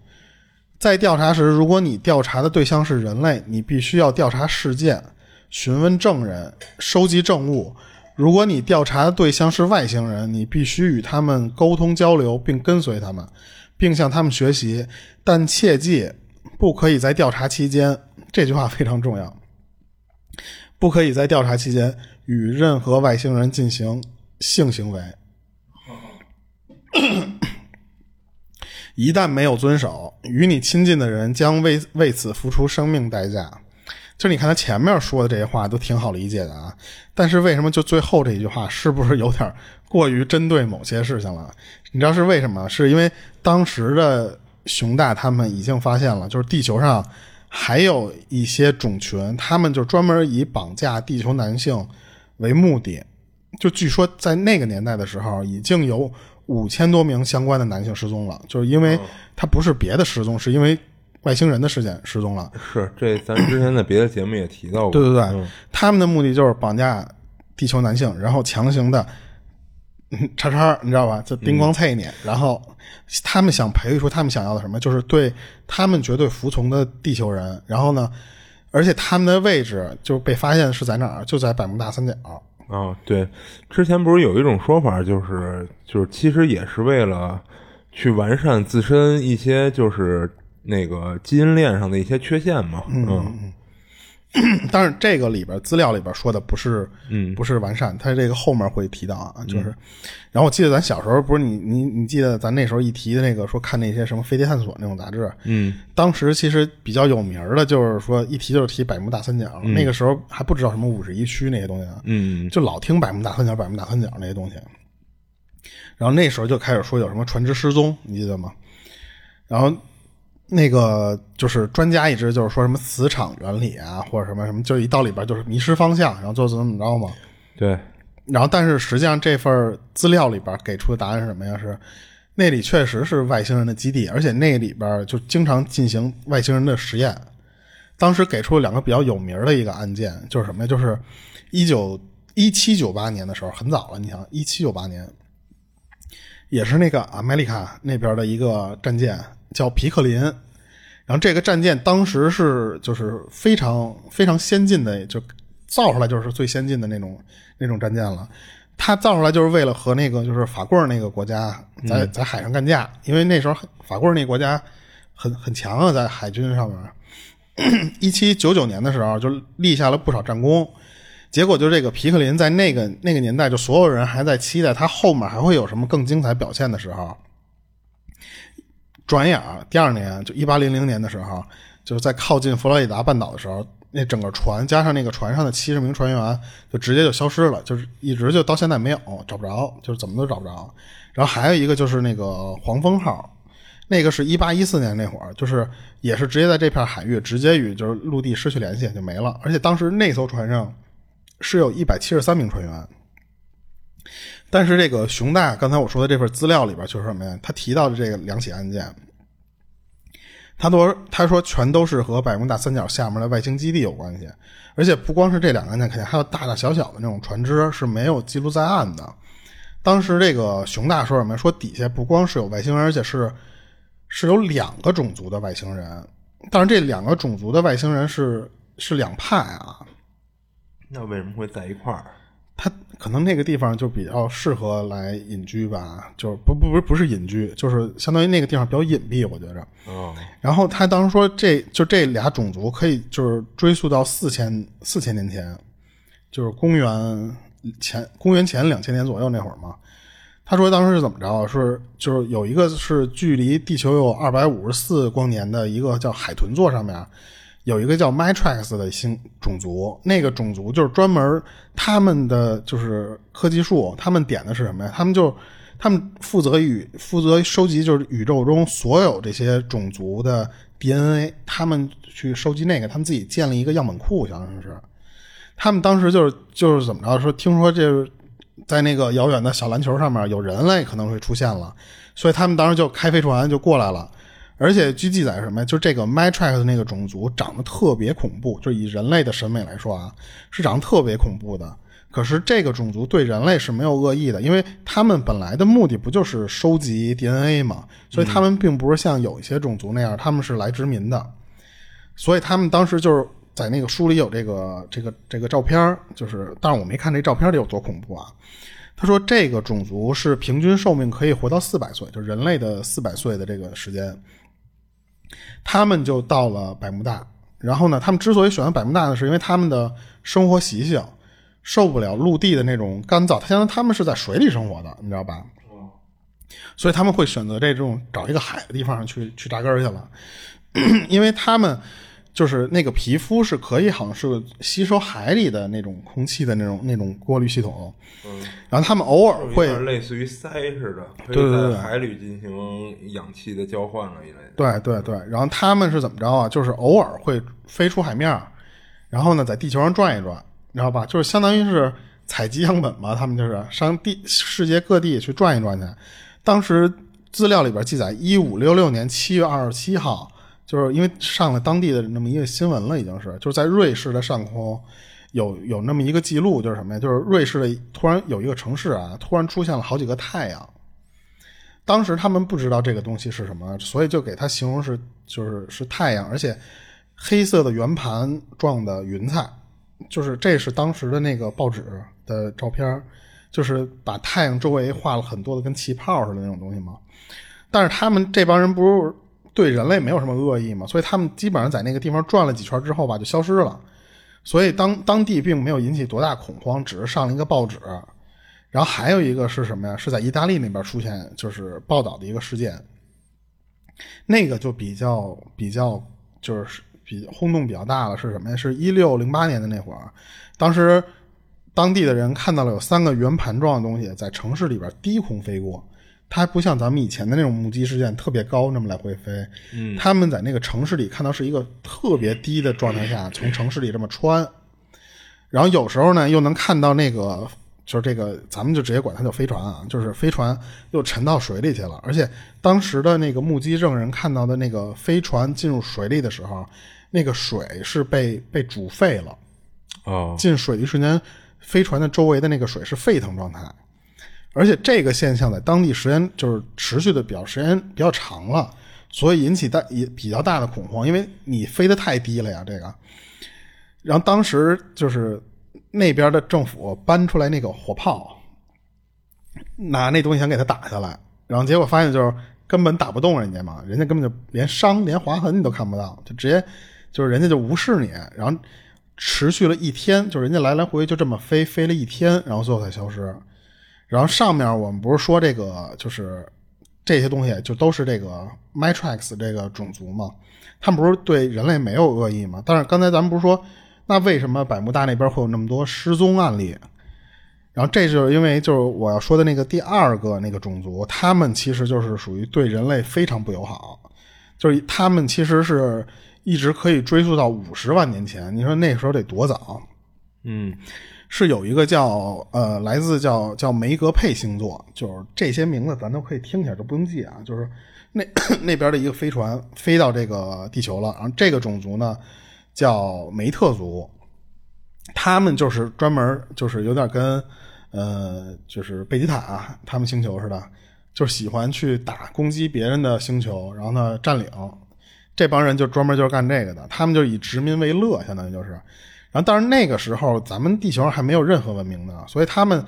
Speaker 1: 在调查时，如果你调查的对象是人类，你必须要调查事件、询问证人、收集证物；如果你调查的对象是外星人，你必须与他们沟通交流，并跟随他们，并向他们学习。但切记，不可以在调查期间（这句话非常重要）不可以在调查期间与任何外星人进行性行为。一旦没有遵守，与你亲近的人将为为此付出生命代价。就你看他前面说的这些话都挺好理解的啊，但是为什么就最后这一句话是不是有点过于针对某些事情了？你知道是为什么？是因为当时的熊大他们已经发现了，就是地球上还有一些种群，他们就专门以绑架地球男性为目的。就据说在那个年代的时候，已经有。五千多名相关的男性失踪了，就是因为他不是别的失踪，是因为外星人的事件失踪了。
Speaker 2: 是这咱之前在别的节目也提到过。
Speaker 1: 对对对，他们的目的就是绑架地球男性，然后强行的 *laughs* 叉叉，你知道吧？就叮咣菜你，然后他们想培育出他们想要的什么，就是对他们绝对服从的地球人。然后呢，而且他们的位置就被发现是在哪儿？就在百慕大三角。
Speaker 2: 啊，对，之前不是有一种说法，就是就是其实也是为了去完善自身一些就是那个基因链上的一些缺陷嘛，
Speaker 1: 嗯。*clears throat* 但是这个里边资料里边说的不是，
Speaker 2: 嗯，
Speaker 1: 不是完善，它这个后面会提到啊，就是，然后我记得咱小时候不是你你你记得咱那时候一提的那个说看那些什么飞碟探索那种杂志，
Speaker 2: 嗯，
Speaker 1: 当时其实比较有名的，就是说一提就是提百慕大三角，那个时候还不知道什么五十一区那些东西啊，
Speaker 2: 嗯，
Speaker 1: 就老听百慕大三角百慕大三角那些东西，然后那时候就开始说有什么船只失踪，你记得吗？然后。那个就是专家一直就是说什么磁场原理啊，或者什么什么，就一到里边就是迷失方向，然后就怎么怎么着嘛。
Speaker 2: 对。
Speaker 1: 然后，但是实际上这份资料里边给出的答案是什么呀？是那里确实是外星人的基地，而且那里边就经常进行外星人的实验。当时给出了两个比较有名的一个案件，就是什么呀？就是一九一七九八年的时候，很早了。你想，一七九八年也是那个阿美利卡那边的一个战舰。叫皮克林，然后这个战舰当时是就是非常非常先进的，就造出来就是最先进的那种那种战舰了。它造出来就是为了和那个就是法棍那个国家在在海上干架，因为那时候法棍那个国家很很强啊，在海军上面。一七九九年的时候就立下了不少战功，结果就这个皮克林在那个那个年代，就所有人还在期待他后面还会有什么更精彩表现的时候。转眼，第二年就一八零零年的时候，就是在靠近佛罗里达半岛的时候，那整个船加上那个船上的七十名船员就直接就消失了，就是一直就到现在没有找不着，就是怎么都找不着。然后还有一个就是那个黄蜂号，那个是一八一四年那会儿，就是也是直接在这片海域直接与就是陆地失去联系就没了，而且当时那艘船上是有一百七十三名船员。但是这个熊大刚才我说的这份资料里边就是什么呀？他提到的这个两起案件，他都他说全都是和百慕大三角下面的外星基地有关系，而且不光是这两个案件，肯定还有大大小小的那种船只是没有记录在案的。当时这个熊大说什么？说底下不光是有外星人，而且是是有两个种族的外星人。但是这两个种族的外星人是是两派啊。
Speaker 2: 那为什么会在一块儿？
Speaker 1: 他可能那个地方就比较适合来隐居吧，就是不不不不是隐居，就是相当于那个地方比较隐蔽，我觉着。
Speaker 2: 哦。
Speaker 1: 然后他当时说，这就这俩种族可以就是追溯到四千四千年前，就是公元前公元前两千年左右那会儿嘛。他说当时是怎么着？是就是有一个是距离地球有二百五十四光年的一个叫海豚座上面。有一个叫 Matrix 的星种族，那个种族就是专门他们的就是科技树，他们点的是什么呀？他们就他们负责与负责收集就是宇宙中所有这些种族的 DNA，他们去收集那个，他们自己建了一个样本库，相当于是。他们当时就是就是怎么着说，听说这在那个遥远的小篮球上面有人类可能会出现了，所以他们当时就开飞船就过来了。而且据记载什么呀？就这个 Matrix 那个种族长得特别恐怖，就以人类的审美来说啊，是长得特别恐怖的。可是这个种族对人类是没有恶意的，因为他们本来的目的不就是收集 DNA 嘛，所以他们并不是像有一些种族那样，他们是来殖民的。所以他们当时就是在那个书里有这个这个这个照片，就是但是我没看这照片里有多恐怖啊。他说这个种族是平均寿命可以活到四百岁，就是人类的四百岁的这个时间。他们就到了百慕大，然后呢，他们之所以选择百慕大呢，是因为他们的生活习性受不了陆地的那种干燥，他相当于他们是在水里生活的，你知道吧？所以他们会选择这种找一个海的地方去去扎根去了，*clears throat* 因为他们。就是那个皮肤是可以，好像是吸收海里的那种空气的那种那种过滤系统。
Speaker 2: 嗯，
Speaker 1: 然后他们偶尔会
Speaker 2: 类似于鳃似的，
Speaker 1: 对对对，
Speaker 2: 海里进行氧气的交换了一类。
Speaker 1: 对对对，然后他们是怎么着啊？就是偶尔会飞出海面，然后呢，在地球上转一转，你知道吧？就是相当于是采集样本嘛，他们就是上地世界各地去转一转去。当时资料里边记载，一五六六年七月二十七号。就是因为上了当地的那么一个新闻了，已经是就是在瑞士的上空有有那么一个记录，就是什么呀？就是瑞士的突然有一个城市啊，突然出现了好几个太阳。当时他们不知道这个东西是什么，所以就给它形容是就是是太阳，而且黑色的圆盘状的云彩，就是这是当时的那个报纸的照片，就是把太阳周围画了很多的跟气泡似的那种东西嘛。但是他们这帮人不是。对人类没有什么恶意嘛，所以他们基本上在那个地方转了几圈之后吧，就消失了。所以当当地并没有引起多大恐慌，只是上了一个报纸。然后还有一个是什么呀？是在意大利那边出现，就是报道的一个事件。那个就比较比较就是比轰动比较大了，是什么呀？是一六零八年的那会儿，当时当地的人看到了有三个圆盘状的东西在城市里边低空飞过。它还不像咱们以前的那种目击事件特别高，那么来回飞。
Speaker 2: 嗯，
Speaker 1: 他们在那个城市里看到是一个特别低的状态下，*laughs* 从城市里这么穿。然后有时候呢，又能看到那个，就是这个，咱们就直接管它叫飞船啊，就是飞船又沉到水里去了。而且当时的那个目击证人看到的那个飞船进入水里的时候，那个水是被被煮沸了。
Speaker 2: 哦，
Speaker 1: 进水的一瞬间，飞船的周围的那个水是沸腾状态。而且这个现象在当地时间就是持续的比较时间比较长了，所以引起大也比较大的恐慌，因为你飞得太低了呀，这个。然后当时就是那边的政府搬出来那个火炮，拿那东西想给它打下来，然后结果发现就是根本打不动人家嘛，人家根本就连伤连划痕你都看不到，就直接就是人家就无视你，然后持续了一天，就是人家来来回回就这么飞飞了一天，然后最后才消失。然后上面我们不是说这个就是这些东西就都是这个 Matrix 这个种族嘛？他们不是对人类没有恶意吗？但是刚才咱们不是说，那为什么百慕大那边会有那么多失踪案例？然后这就是因为就是我要说的那个第二个那个种族，他们其实就是属于对人类非常不友好，就是他们其实是一直可以追溯到五十万年前。你说那时候得多早？
Speaker 2: 嗯。
Speaker 1: 是有一个叫呃，来自叫叫梅格佩星座，就是这些名字咱都可以听起来都不用记啊。就是那 *coughs* 那边的一个飞船飞到这个地球了，然后这个种族呢叫梅特族，他们就是专门就是有点跟呃就是贝吉塔他们星球似的，就喜欢去打攻击别人的星球，然后呢占领。这帮人就专门就是干这个的，他们就以殖民为乐，相当于就是。然后，当然那个时候咱们地球上还没有任何文明呢，所以他们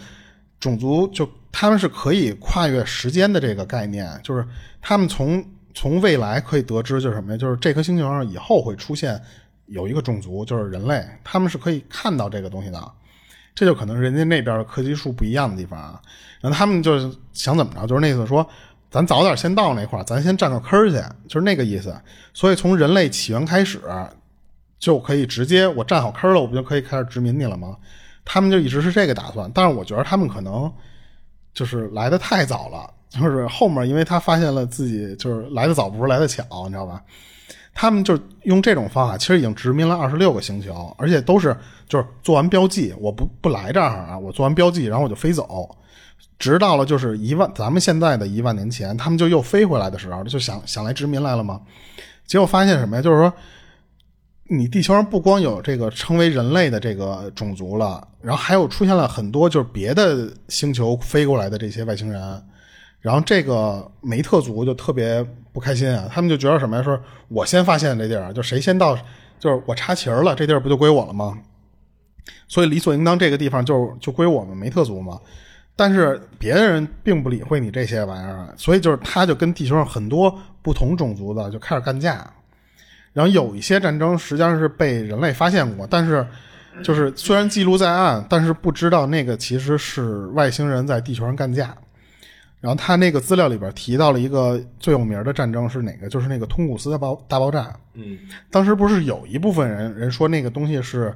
Speaker 1: 种族就他们是可以跨越时间的这个概念，就是他们从从未来可以得知，就是什么呀？就是这颗星球上以后会出现有一个种族，就是人类，他们是可以看到这个东西的。这就可能人家那边的科技树不一样的地方啊。然后他们就是想怎么着，就是那意思说，咱早点先到那块儿，咱先占个坑去，就是那个意思。所以从人类起源开始。就可以直接我占好坑了，我不就可以开始殖民你了吗？他们就一直是这个打算，但是我觉得他们可能就是来的太早了，就是后面因为他发现了自己就是来的早不如来的巧，你知道吧？他们就用这种方法，其实已经殖民了二十六个星球，而且都是就是做完标记，我不不来这儿啊，我做完标记，然后我就飞走，直到了就是一万咱们现在的一万年前，他们就又飞回来的时候，就想想来殖民来了吗？结果发现什么呀？就是说，你地球上不光有这个称为人类的这个种族了，然后还有出现了很多就是别的星球飞过来的这些外星人。然后这个梅特族就特别不开心啊，他们就觉得什么呀？说我先发现这地儿，就谁先到，就是我插旗儿了，这地儿不就归我了吗？所以理所应当这个地方就就归我们梅特族嘛。但是别人并不理会你这些玩意儿，所以就是他就跟地球上很多不同种族的就开始干架。然后有一些战争实际上是被人类发现过，但是就是虽然记录在案，但是不知道那个其实是外星人在地球上干架。然后他那个资料里边提到了一个最有名的战争是哪个？就是那个通古斯大爆大爆炸。
Speaker 2: 嗯，
Speaker 1: 当时不是有一部分人人说那个东西是，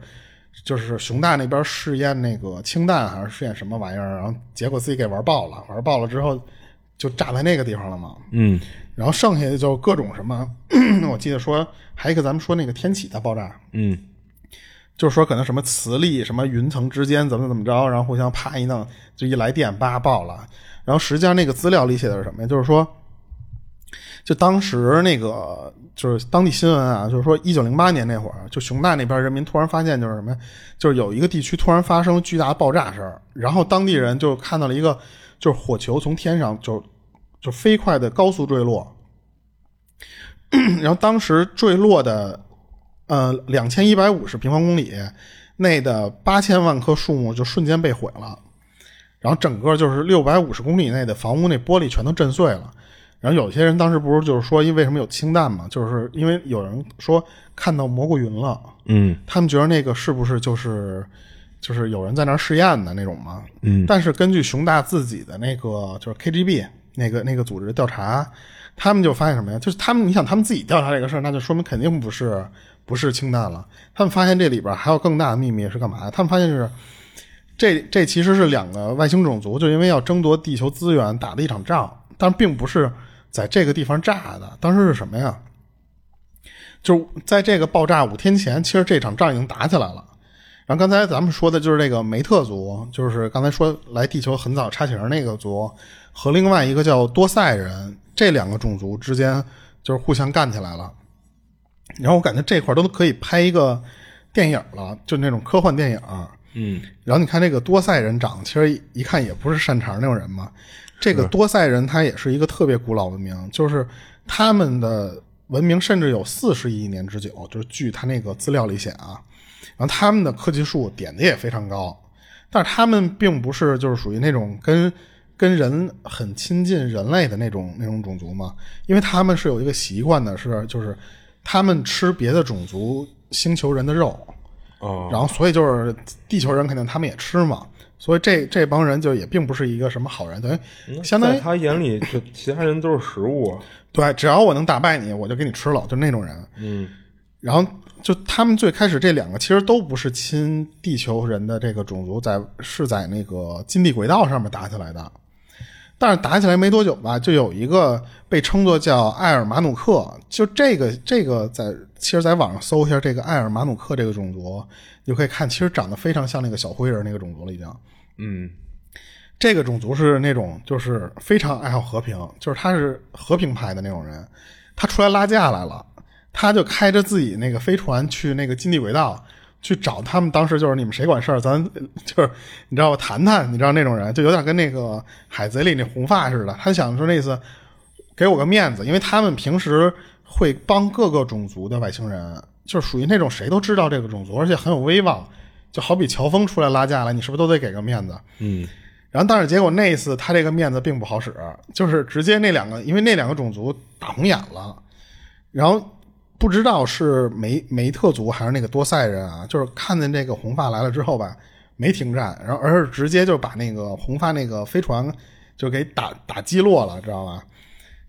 Speaker 1: 就是熊大那边试验那个氢弹还是试验什么玩意儿，然后结果自己给玩爆了，玩爆了之后就炸在那个地方了嘛。
Speaker 2: 嗯，
Speaker 1: 然后剩下的就各种什么，*clears throat* 我记得说还有一个咱们说那个天启大爆炸。
Speaker 2: 嗯，
Speaker 1: 就是说可能什么磁力什么云层之间怎么怎么着，然后互相啪一弄，就一来电叭爆了。然后实际上那个资料里写的是什么呀？就是说，就当时那个就是当地新闻啊，就是说一九零八年那会儿，就熊大那边人民突然发现就是什么呀？就是有一个地区突然发生巨大的爆炸声，然后当地人就看到了一个就是火球从天上就就飞快的高速坠落，*coughs* 然后当时坠落的呃两千一百五十平方公里内的八千万棵树木就瞬间被毁了。然后整个就是六百五十公里内的房屋那玻璃全都震碎了，然后有些人当时不是就是说，因为什么有氢弹嘛？就是因为有人说看到蘑菇云了，
Speaker 2: 嗯，
Speaker 1: 他们觉得那个是不是就是就是有人在那儿试验的那种嘛？
Speaker 2: 嗯，
Speaker 1: 但是根据熊大自己的那个就是 KGB 那个那个组织调查，他们就发现什么呀？就是他们你想他们自己调查这个事儿，那就说明肯定不是不是氢弹了。他们发现这里边还有更大的秘密是干嘛？他们发现是。这这其实是两个外星种族，就因为要争夺地球资源打的一场仗，但并不是在这个地方炸的。当时是什么呀？就在这个爆炸五天前，其实这场仗已经打起来了。然后刚才咱们说的就是这个梅特族，就是刚才说来地球很早插旗那个族，和另外一个叫多塞人，这两个种族之间就是互相干起来了。然后我感觉这块都可以拍一个电影了，就那种科幻电影。
Speaker 2: 嗯，
Speaker 1: 然后你看这个多塞人长，其实一看也不是善茬那种人嘛。这个多塞人他也是一个特别古老文明，就是他们的文明甚至有四十亿年之久，就是据他那个资料里写啊。然后他们的科技树点的也非常高，但是他们并不是就是属于那种跟跟人很亲近人类的那种那种种族嘛，因为他们是有一个习惯的，是就是他们吃别的种族星球人的肉。
Speaker 2: 哦，
Speaker 1: 然后所以就是地球人肯定他们也吃嘛，所以这这帮人就也并不是一个什么好人，等于相当于
Speaker 2: 他眼里就其他人都是食物。
Speaker 1: 对，只要我能打败你，我就给你吃了，就那种人。
Speaker 2: 嗯，
Speaker 1: 然后就他们最开始这两个其实都不是亲地球人的这个种族，在是在那个近地轨道上面打起来的。但是打起来没多久吧，就有一个被称作叫艾尔马努克，就这个这个在其实在网上搜一下这个艾尔马努克这个种族，就可以看，其实长得非常像那个小灰人那个种族了已经。
Speaker 2: 嗯，
Speaker 1: 这个种族是那种就是非常爱好和平，就是他是和平派的那种人，他出来拉架来了，他就开着自己那个飞船去那个近地轨道。去找他们，当时就是你们谁管事儿，咱就是你知道吧，谈谈，你知道那种人，就有点跟那个海贼里那红发似的。他想说那意思，给我个面子，因为他们平时会帮各个种族的外星人，就是属于那种谁都知道这个种族，而且很有威望，就好比乔峰出来拉架了，你是不是都得给个面子？
Speaker 2: 嗯。
Speaker 1: 然后，但是结果那一次他这个面子并不好使，就是直接那两个，因为那两个种族打红眼了，然后。不知道是梅梅特族还是那个多塞人啊，就是看见这个红发来了之后吧，没停战，然后而是直接就把那个红发那个飞船就给打打击落了，知道吧？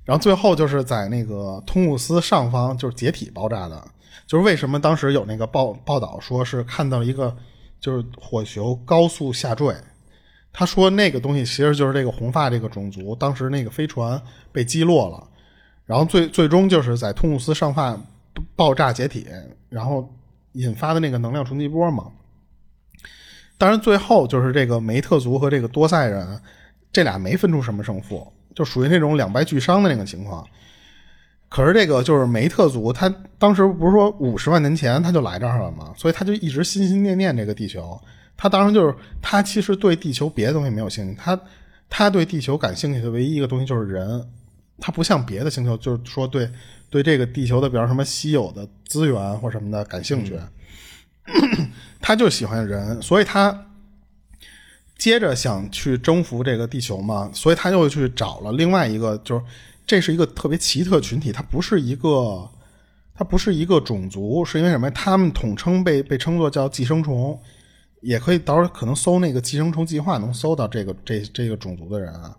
Speaker 1: 然后最后就是在那个通古斯上方就是解体爆炸的，就是为什么当时有那个报报道说是看到一个就是火球高速下坠，他说那个东西其实就是这个红发这个种族当时那个飞船被击落了，然后最最终就是在通古斯上发。爆炸解体，然后引发的那个能量冲击波嘛。当然，最后就是这个梅特族和这个多塞人，这俩没分出什么胜负，就属于那种两败俱伤的那个情况。可是这个就是梅特族，他当时不是说五十万年前他就来这儿了吗？所以他就一直心心念念这个地球。他当时就是他其实对地球别的东西没有兴趣，他他对地球感兴趣的唯一一个东西就是人。他不像别的星球，就是说对对这个地球的，比方什么稀有的资源或什么的感兴趣。*clears throat* 他就喜欢人，所以他接着想去征服这个地球嘛，所以他又去找了另外一个，就是这是一个特别奇特群体，它不是一个，它不是一个种族，是因为什么？他们统称被被称作叫寄生虫，也可以到时候可能搜那个寄生虫计划，能搜到这个这这个种族的人啊，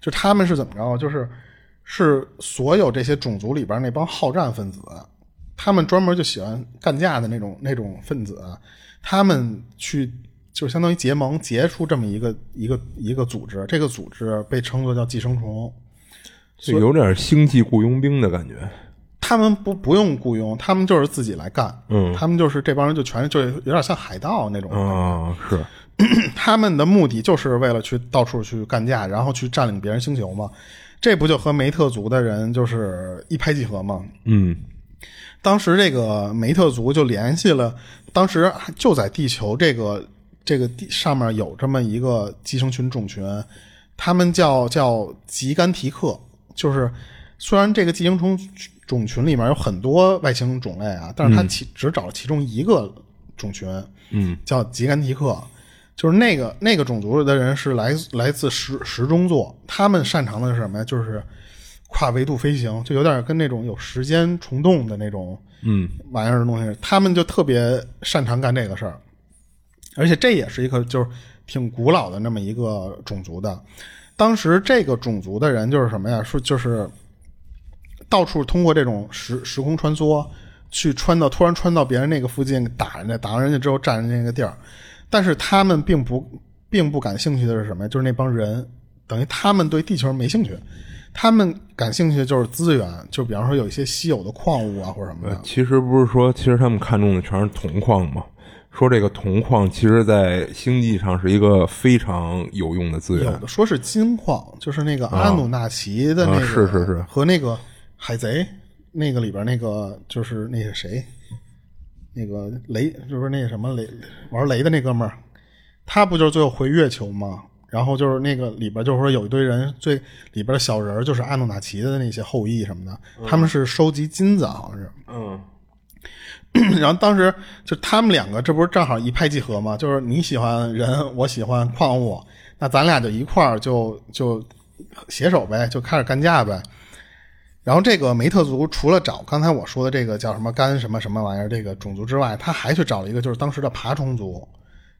Speaker 1: 就他们是怎么着？就是是所有这些种族里边那帮好战分子。他们专门就喜欢干架的那种那种分子，他们去就是相当于结盟结出这么一个一个一个组织，这个组织被称作叫寄生虫，
Speaker 2: 就有点星际雇佣兵的感觉。
Speaker 1: 他们不不用雇佣，他们就是自己来干。
Speaker 2: 嗯，
Speaker 1: 他们就是这帮人就全就有点像海盗那种。
Speaker 2: 啊，是。*clears throat*
Speaker 1: 他们的目的就是为了去到处去干架，然后去占领别人星球嘛。这不就和梅特族的人就是一拍即合吗？
Speaker 2: 嗯。
Speaker 1: 当时这个梅特族就联系了，当时就在地球这个这个地上面有这么一个寄生群种群，他们叫叫吉甘提克，就是虽然这个寄生虫种群里面有很多外星种类啊，但是他其只找了其中一个种群，
Speaker 2: 嗯，
Speaker 1: 叫吉甘提克，就是那个那个种族的人是来来自时时钟座，他们擅长的是什么呀？就是。跨维度飞行就有点跟那种有时间虫洞的那种
Speaker 2: 嗯
Speaker 1: 玩意儿的东西，他们就特别擅长干这个事儿，而且这也是一个就是挺古老的那么一个种族的。当时这个种族的人就是什么呀？说就是到处通过这种时时空穿梭去穿到突然穿到别人那个附近打人家，打完人家之后占人家那个地儿。但是他们并不并不感兴趣的是什么呀？就是那帮人，等于他们对地球没兴趣。他们感兴趣的就是资源，就比方说有一些稀有的矿物啊，或者什么的。
Speaker 2: 其实不是说，其实他们看中的全是铜矿嘛。说这个铜矿，其实，在星际上是一个非常有用的资源。
Speaker 1: 有的说是金矿，就是那个阿努纳奇的那个，
Speaker 2: 是是是，
Speaker 1: 和那个海贼那个里边那个，就是那个谁，那个雷，就是那个什么雷玩雷的那哥们儿，他不就是最后回月球吗？然后就是那个里边，就是说有一堆人，最里边的小人就是阿努纳奇的那些后裔什么的，他们是收集金子，好像是。
Speaker 2: 嗯。*clears throat*
Speaker 1: 然后当时就他们两个，这不是正好一拍即合吗？就是你喜欢人，我喜欢矿物，那咱俩就一块儿就就携手呗，就开始干架呗。然后这个梅特族除了找刚才我说的这个叫什么干什么什么玩意儿这个种族之外，他还去找了一个就是当时的爬虫族。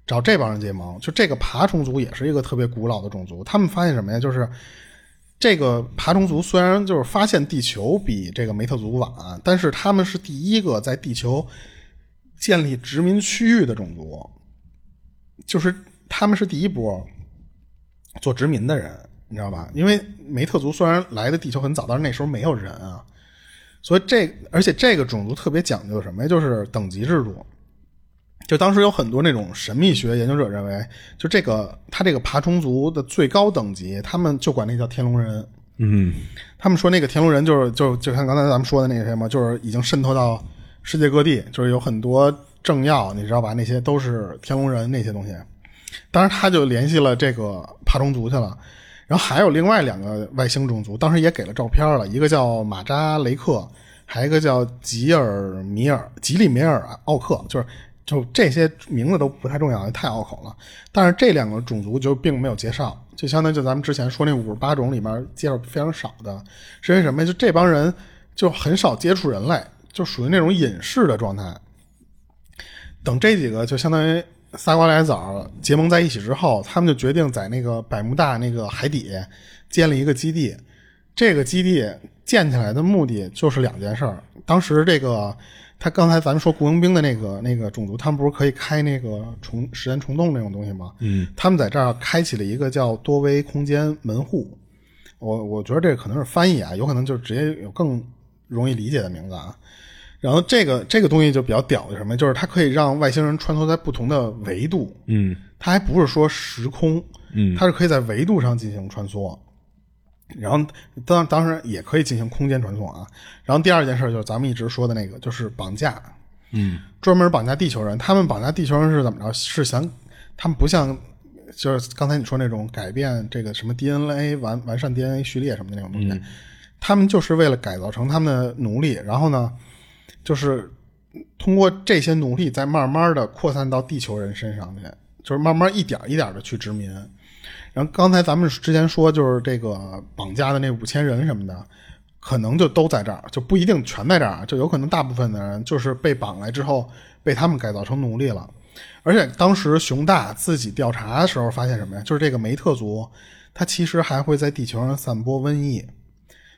Speaker 1: 找这帮人结盟，就这个爬虫族也是一个特别古老的种族。他们发现什么呀？就是这个爬虫族虽然就是发现地球比这个梅特族晚，但是他们是第一个在地球建立殖民区域的种族，就是他们是第一波做殖民的人，你知道吧？因为梅特族虽然来的地球很早，但是那时候没有人啊，所以这而且这个种族特别讲究什么呀？就是等级制度。就当时有很多那种神秘学研究者认为，就这个他这个爬虫族的最高等级，他们就管那叫天龙人。
Speaker 2: 嗯，
Speaker 1: 他们说那个天龙人就是就就像刚才咱们说的那个什么，就是已经渗透到世界各地，就是有很多政要，你知道吧？那些都是天龙人那些东西。当时他就联系了这个爬虫族去了，然后还有另外两个外星种族，当时也给了照片了，一个叫马扎雷克，还有一个叫吉尔米尔吉里米尔奥克，就是。就这些名字都不太重要，太拗口了。但是这两个种族就并没有介绍，就相当于就咱们之前说那五十八种里面介绍非常少的，是因为什么？就这帮人就很少接触人类，就属于那种隐士的状态。等这几个就相当于仨瓜俩枣结盟在一起之后，他们就决定在那个百慕大那个海底建立一个基地。这个基地建起来的目的就是两件事儿。当时这个。他刚才咱们说雇佣兵的那个那个种族，他们不是可以开那个虫时间虫洞那种东西吗？
Speaker 2: 嗯，
Speaker 1: 他们在这儿开启了一个叫多维空间门户。我我觉得这可能是翻译啊，有可能就直接有更容易理解的名字啊。然后这个这个东西就比较屌的什么，就是它可以让外星人穿梭在不同的维度，
Speaker 2: 嗯，
Speaker 1: 它还不是说时空，
Speaker 2: 嗯，
Speaker 1: 它是可以在维度上进行穿梭。然后当当然也可以进行空间传送啊。然后第二件事就是咱们一直说的那个，就是绑架，
Speaker 2: 嗯，
Speaker 1: 专门绑架地球人。他们绑架地球人是怎么着？是想他们不像就是刚才你说那种改变这个什么 DNA 完完善 DNA 序列什么的那种东西，他们就是为了改造成他们的奴隶，然后呢，就是通过这些奴隶再慢慢的扩散到地球人身上去，就是慢慢一点一点的去殖民。然后刚才咱们之前说，就是这个绑架的那五千人什么的，可能就都在这儿，就不一定全在这儿，就有可能大部分的人就是被绑来之后被他们改造成奴隶了。而且当时熊大自己调查的时候发现什么呀？就是这个梅特族，他其实还会在地球上散播瘟疫。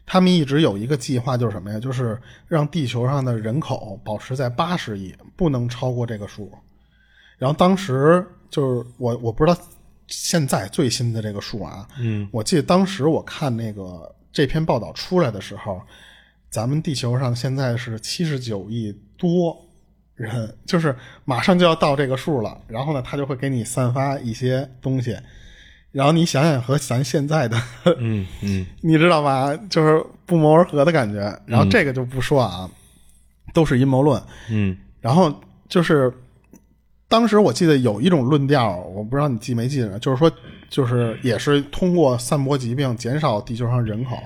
Speaker 1: 他们一直有一个计划，就是什么呀？就是让地球上的人口保持在八十亿，不能超过这个数。然后当时就是我我不知道。现在最新的这个数啊，
Speaker 2: 嗯，
Speaker 1: 我记得当时我看那个这篇报道出来的时候，咱们地球上现在是七十九亿多人，就是马上就要到这个数了。然后呢，他就会给你散发一些东西，然后你想想和咱现在的，*laughs*
Speaker 2: 嗯嗯，
Speaker 1: 你知道吧？就是不谋而合的感觉。然后这个就不说啊，都是阴谋论。
Speaker 2: 嗯，
Speaker 1: 然后就是。当时我记得有一种论调，我不知道你记没记得，就是说，就是也是通过散播疾病减少地球上人口。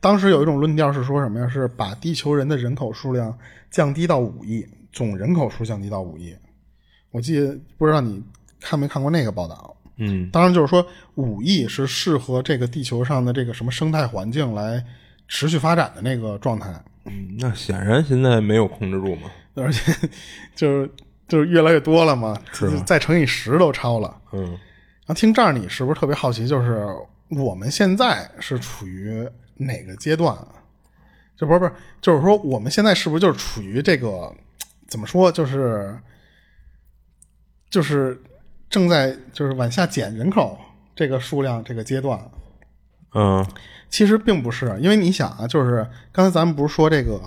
Speaker 1: 当时有一种论调是说什么呀？是把地球人的人口数量降低到五亿，总人口数降低到五亿。我记得不知道你看没看过那个报道？
Speaker 2: 嗯，
Speaker 1: 当然就是说五亿是适合这个地球上的这个什么生态环境来持续发展的那个状态。
Speaker 2: 嗯，那显然现在没有控制住嘛，
Speaker 1: 而且就是。就是越来越多了嘛，再乘以十都超了。
Speaker 2: 嗯，
Speaker 1: 然后听这儿，你是不是特别好奇？就是我们现在是处于哪个阶段？就不是不是，就是说我们现在是不是就是处于这个怎么说？就是就是正在就是往下减人口这个数量这个阶段？
Speaker 2: 嗯，
Speaker 1: 其实并不是，因为你想啊，就是刚才咱们不是说这个，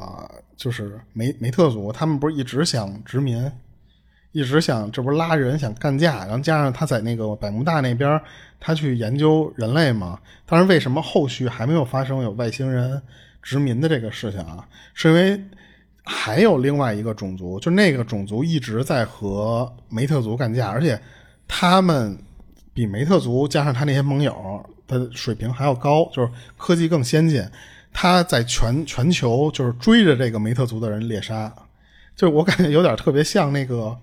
Speaker 1: 就是梅梅特族，他们不是一直想殖民？一直想，这不是拉人想干架，然后加上他在那个百慕大那边，他去研究人类嘛。但是，为什么后续还没有发生有外星人殖民的这个事情啊？是因为还有另外一个种族，就那个种族一直在和梅特族干架，而且他们比梅特族加上他那些盟友的水平还要高，就是科技更先进。他在全全球就是追着这个梅特族的人猎杀，就是我感觉有点特别像那个。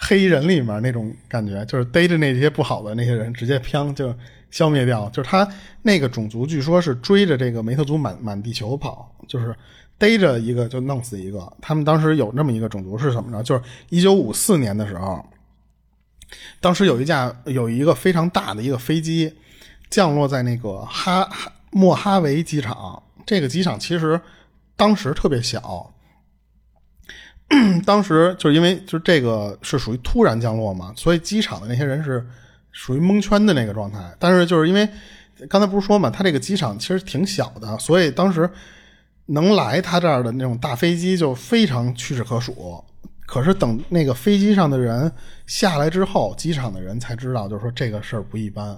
Speaker 1: 黑人里面那种感觉，就是逮着那些不好的那些人，直接砰就消灭掉。就是他那个种族，据说是追着这个梅特族满满地球跑，就是逮着一个就弄死一个。他们当时有那么一个种族是什么着？就是一九五四年的时候，当时有一架有一个非常大的一个飞机降落在那个哈莫哈维机场。这个机场其实当时特别小。*coughs* 当时就是因为就这个是属于突然降落嘛，所以机场的那些人是属于蒙圈的那个状态。但是就是因为刚才不是说嘛，他这个机场其实挺小的，所以当时能来他这儿的那种大飞机就非常屈指可数。可是等那个飞机上的人下来之后，机场的人才知道，就是说这个事儿不一般。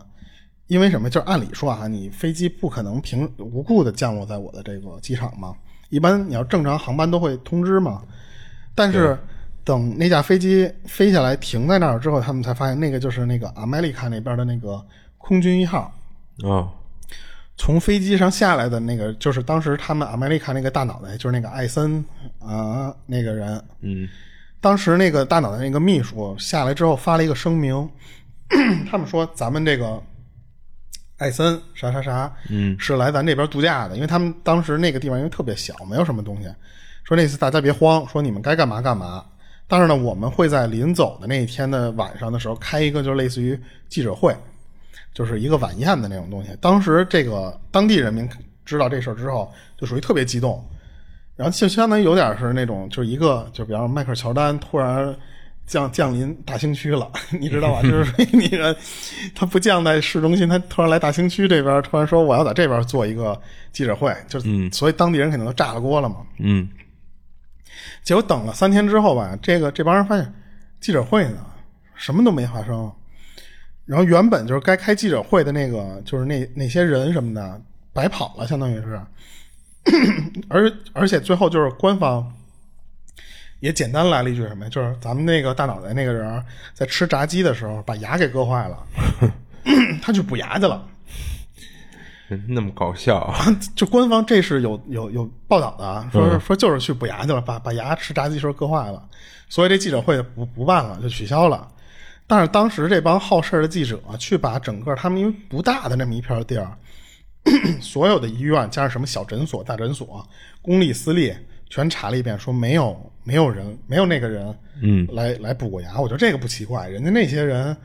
Speaker 1: 因为什么？就是按理说啊，你飞机不可能平无故的降落在我的这个机场嘛。一般你要正常航班都会通知嘛。但是，等那架飞机飞下来停在那儿之后，他们才发现那个就是那个阿美利卡那边的那个空军一号
Speaker 2: 啊。
Speaker 1: 从飞机上下来的那个，就是当时他们阿美利卡那个大脑袋，就是那个艾森啊那个人。
Speaker 2: 嗯。
Speaker 1: 当时那个大脑袋那个秘书下来之后发了一个声明，*clears throat* 他们说咱们这个艾森啥啥啥，
Speaker 2: 嗯，
Speaker 1: 是来咱这边度假的，因为他们当时那个地方因为特别小，没有什么东西。说那次大家别慌，说你们该干嘛干嘛。但是呢，我们会在临走的那一天的晚上的时候开一个，就类似于记者会，就是一个晚宴的那种东西。当时这个当地人民知道这事儿之后，就属于特别激动，然后就相当于有点是那种，就是一个，就比方说迈克尔乔丹突然降降临大兴区了，*laughs* 你知道吧？就是你他不降在市中心，他突然来大兴区这边，突然说我要在这边做一个记者会，就所以当地人肯定都炸了锅了嘛。
Speaker 2: 嗯。
Speaker 1: 结果等了三天之后吧，这个这帮人发现记者会呢，什么都没发生。然后原本就是该开记者会的那个，就是那那些人什么的白跑了，相当于是。*coughs* 而而且最后就是官方也简单来了一句什么呀？就是咱们那个大脑袋那个人在吃炸鸡的时候把牙给割坏了，*laughs* 他去补牙去了。
Speaker 2: 那么搞笑，*laughs*
Speaker 1: 就官方这是有有有报道的，说说就是去补牙去了，把把牙吃炸鸡时候割坏了，所以这记者会不不办了，就取消了。但是当时这帮好事的记者去把整个他们因为不大的那么一片地儿，*clears throat* 所有的医院加上什么小诊所、大诊所、公立私立全查了一遍，说没有没有人没有那个人，
Speaker 2: 嗯，
Speaker 1: 来来补过牙。我觉得这个不奇怪，人家那些人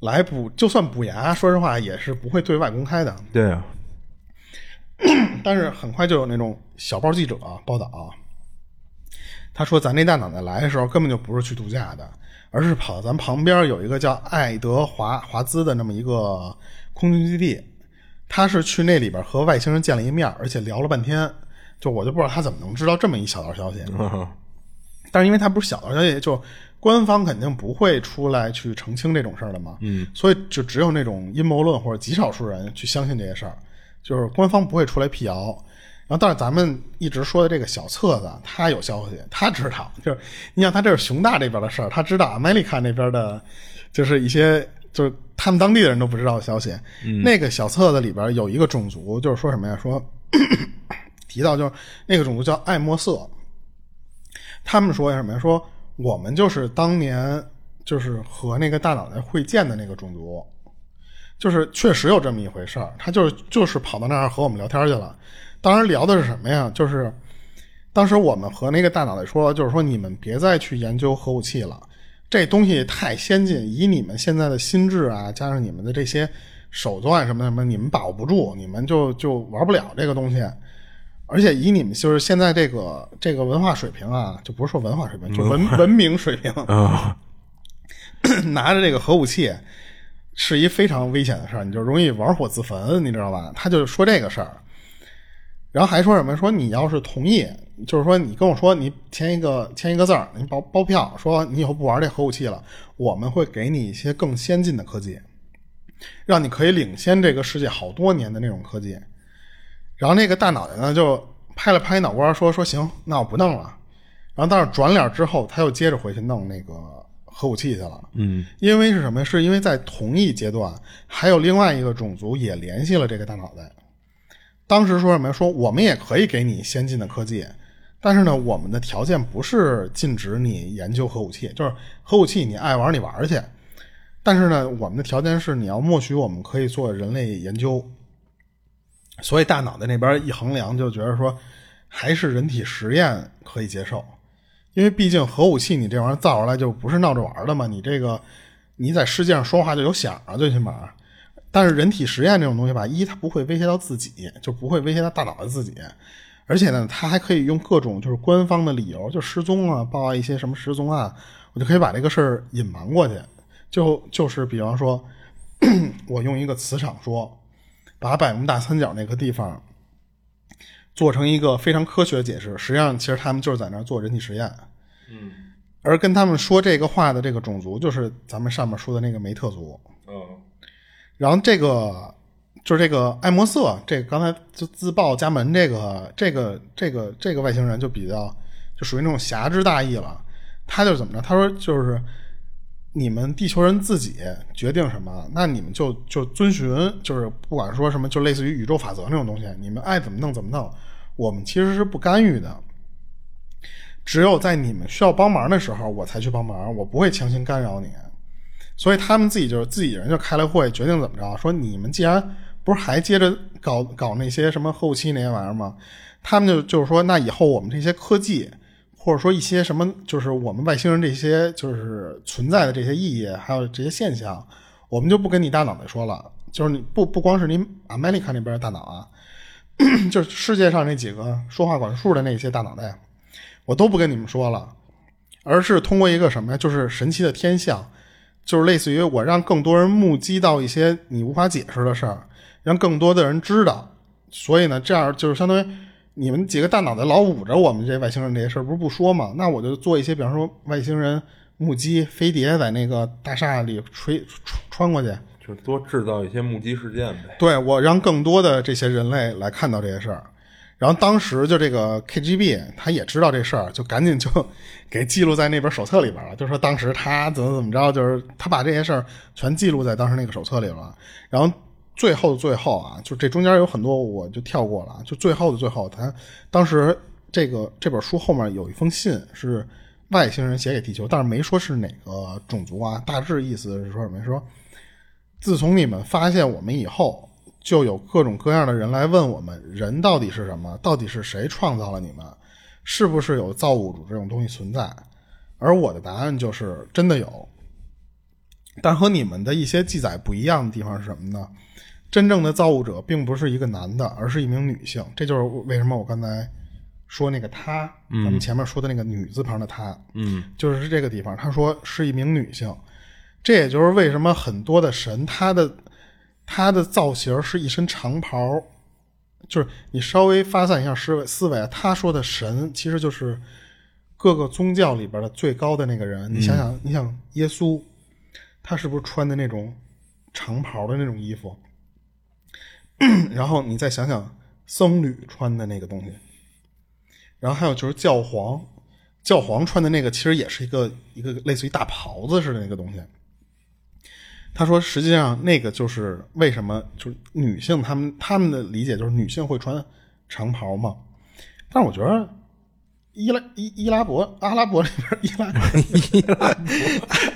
Speaker 1: 来补，就算补牙，说实话也是不会对外公开的。
Speaker 2: 对啊。*clears throat*
Speaker 1: 但是很快就有那种小报记者报道，他说咱那大脑袋来的时候根本就不是去度假的，而是跑到咱旁边有一个叫爱德华华兹的那么一个空军基地，他是去那里边和外星人见了一面，而且聊了半天。就我就不知道他怎么能知道这么一小道消息，但是因为他不是小道消息，就官方肯定不会出来去澄清这种事儿的嘛，
Speaker 2: 嗯，
Speaker 1: 所以就只有那种阴谋论或者极少数人去相信这些事儿。就是官方不会出来辟谣，然后但是咱们一直说的这个小册子，他有消息，他知道，就是你想他这是熊大这边的事儿，他知道阿梅利卡那边的，就是一些就是他们当地的人都不知道的消息。那个小册子里边有一个种族，就是说什么呀？说 *clears throat* 提到就是那个种族叫爱莫瑟，他们说什么呀？说我们就是当年就是和那个大脑袋会见的那个种族。就是确实有这么一回事儿，他就是就是跑到那儿和我们聊天去了。当时聊的是什么呀？就是当时我们和那个大脑袋说，就是说你们别再去研究核武器了，这东西太先进，以你们现在的心智啊，加上你们的这些手段什么什么，你们把握不住，你们就就玩不了这个东西。而且以你们就是现在这个这个文化水平啊，就不是说文化水平，就文文明水平
Speaker 2: 啊，*coughs*
Speaker 1: 拿着这个核武器。是一非常危险的事儿，你就容易玩火自焚，你知道吧？他就说这个事儿，然后还说什么？说你要是同意，就是说你跟我说你签一个签一个字儿，你包包票，说你以后不玩这核武器了，我们会给你一些更先进的科技，让你可以领先这个世界好多年的那种科技。然后那个大脑袋呢，就拍了拍脑瓜，说说行，那我不弄了。然后但是转脸之后，他又接着回去弄那个。核武器去了，
Speaker 2: 嗯，
Speaker 1: 因为是什么？是因为在同一阶段，还有另外一个种族也联系了这个大脑袋。当时说什么？说我们也可以给你先进的科技，但是呢，我们的条件不是禁止你研究核武器，就是核武器你爱玩你玩去。但是呢，我们的条件是你要默许我们可以做人类研究。所以大脑袋那边一衡量，就觉得说还是人体实验可以接受。因为毕竟核武器，你这玩意儿造出来就不是闹着玩的嘛。你这个你在世界上说话就有响啊，最起码。但是人体实验这种东西吧，一它不会威胁到自己，就不会威胁到大脑的自己。而且呢，他还可以用各种就是官方的理由，就失踪啊，报一些什么失踪案，我就可以把这个事儿隐瞒过去。就就是比方说，*coughs* 我用一个磁场说，把百慕大三角那个地方。做成一个非常科学的解释，实际上其实他们就是在那儿做人体实验。
Speaker 2: 嗯，
Speaker 1: 而跟他们说这个话的这个种族，就是咱们上面说的那个梅特族。
Speaker 2: 嗯，
Speaker 1: 然后这个就是这个艾莫瑟，这个刚才就自报家门，这个这个这个这个外星人就比较就属于那种侠之大义了。他就怎么着？他说就是你们地球人自己决定什么，那你们就就遵循，就是不管说什么，就类似于宇宙法则那种东西，你们爱怎么弄怎么弄。我们其实是不干预的，只有在你们需要帮忙的时候，我才去帮忙，我不会强行干扰你。所以他们自己就是自己人就开了会，决定怎么着，说你们既然不是还接着搞搞那些什么后期那些玩意儿吗？他们就就是说，那以后我们这些科技，或者说一些什么，就是我们外星人这些就是存在的这些意义，还有这些现象，我们就不跟你大脑袋说了，就是你不不光是你阿梅利卡那边的大脑啊。*coughs* 就是世界上那几个说话管数的那些大脑袋，我都不跟你们说了，而是通过一个什么呀？就是神奇的天象，就是类似于我让更多人目击到一些你无法解释的事儿，让更多的人知道。所以呢，这样就是相当于你们几个大脑袋老捂着我们这外星人这些事儿，不是不说嘛？那我就做一些，比方说外星人目击飞碟在那个大厦里吹穿过去，
Speaker 2: 就多制造一些目击事件呗。
Speaker 1: 对我让更多的这些人类来看到这些事儿。然后当时就这个 KGB 他也知道这事儿，就赶紧就 *laughs* 给记录在那本手册里边了。就说当时他怎么怎么着，就是他把这些事儿全记录在当时那个手册里了。然后最后的最后啊，就这中间有很多我就跳过了。就最后的最后，他当时这个这本书后面有一封信是外星人写给地球，但是没说是哪个种族啊。大致意思是说什么？说自从你们发现我们以后。就有各种各样的人来问我们：人到底是什么？到底是谁创造了你们？是不是有造物主这种东西存在？而我的答案就是真的有。但和你们的一些记载不一样的地方是什么呢？真正的造物者并不是一个男的，而是一名女性。这就是为什么我刚才说那个他，咱们前面说的那个女字旁的她，
Speaker 2: 嗯，
Speaker 1: 就是这个地方。他说是一名女性，这也就是为什么很多的神他的。他的造型是一身长袍，就是你稍微发散一下思维思维，他说的神其实就是各个宗教里边的最高的那个人。你想想，你想耶稣，他是不是穿的那种长袍的那种衣服？*clears throat* 然后你再想想僧侣穿的那个东西，然后还有就是教皇，教皇穿的那个其实也是一个一个类似于大袍子似的那个东西。他说：“实际上，那个就是为什么，就是女性，她们她们的理解就是女性会穿长袍嘛。但我觉得，伊拉伊 *laughs* 伊拉伯阿拉伯里边伊拉伊拉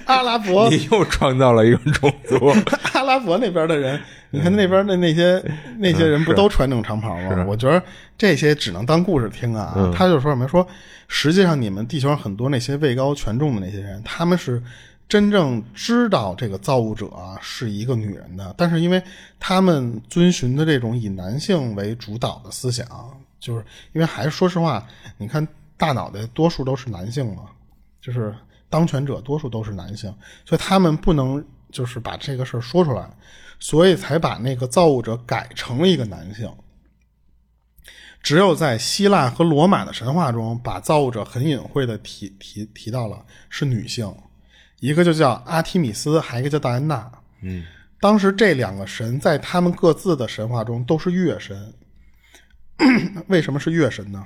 Speaker 1: 阿拉伯，
Speaker 2: 你又创造了一个种族。*laughs*
Speaker 1: 阿拉伯那边的人，你看那边的那些那些人不都穿那种长袍吗？我觉得这些只能当故事听啊。他就说什么说，实际上你们地球上很多那些位高权重的那些人，他们是。”真正知道这个造物者是一个女人的，但是因为他们遵循的这种以男性为主导的思想，就是因为还是说实话，你看大脑袋多数都是男性嘛，就是当权者多数都是男性，所以他们不能就是把这个事儿说出来，所以才把那个造物者改成了一个男性。只有在希腊和罗马的神话中，把造物者很隐晦的提提提到了是女性。一个就叫阿提米斯，还一个叫戴安娜。
Speaker 2: 嗯，
Speaker 1: 当时这两个神在他们各自的神话中都是月神。*coughs* 为什么是月神呢？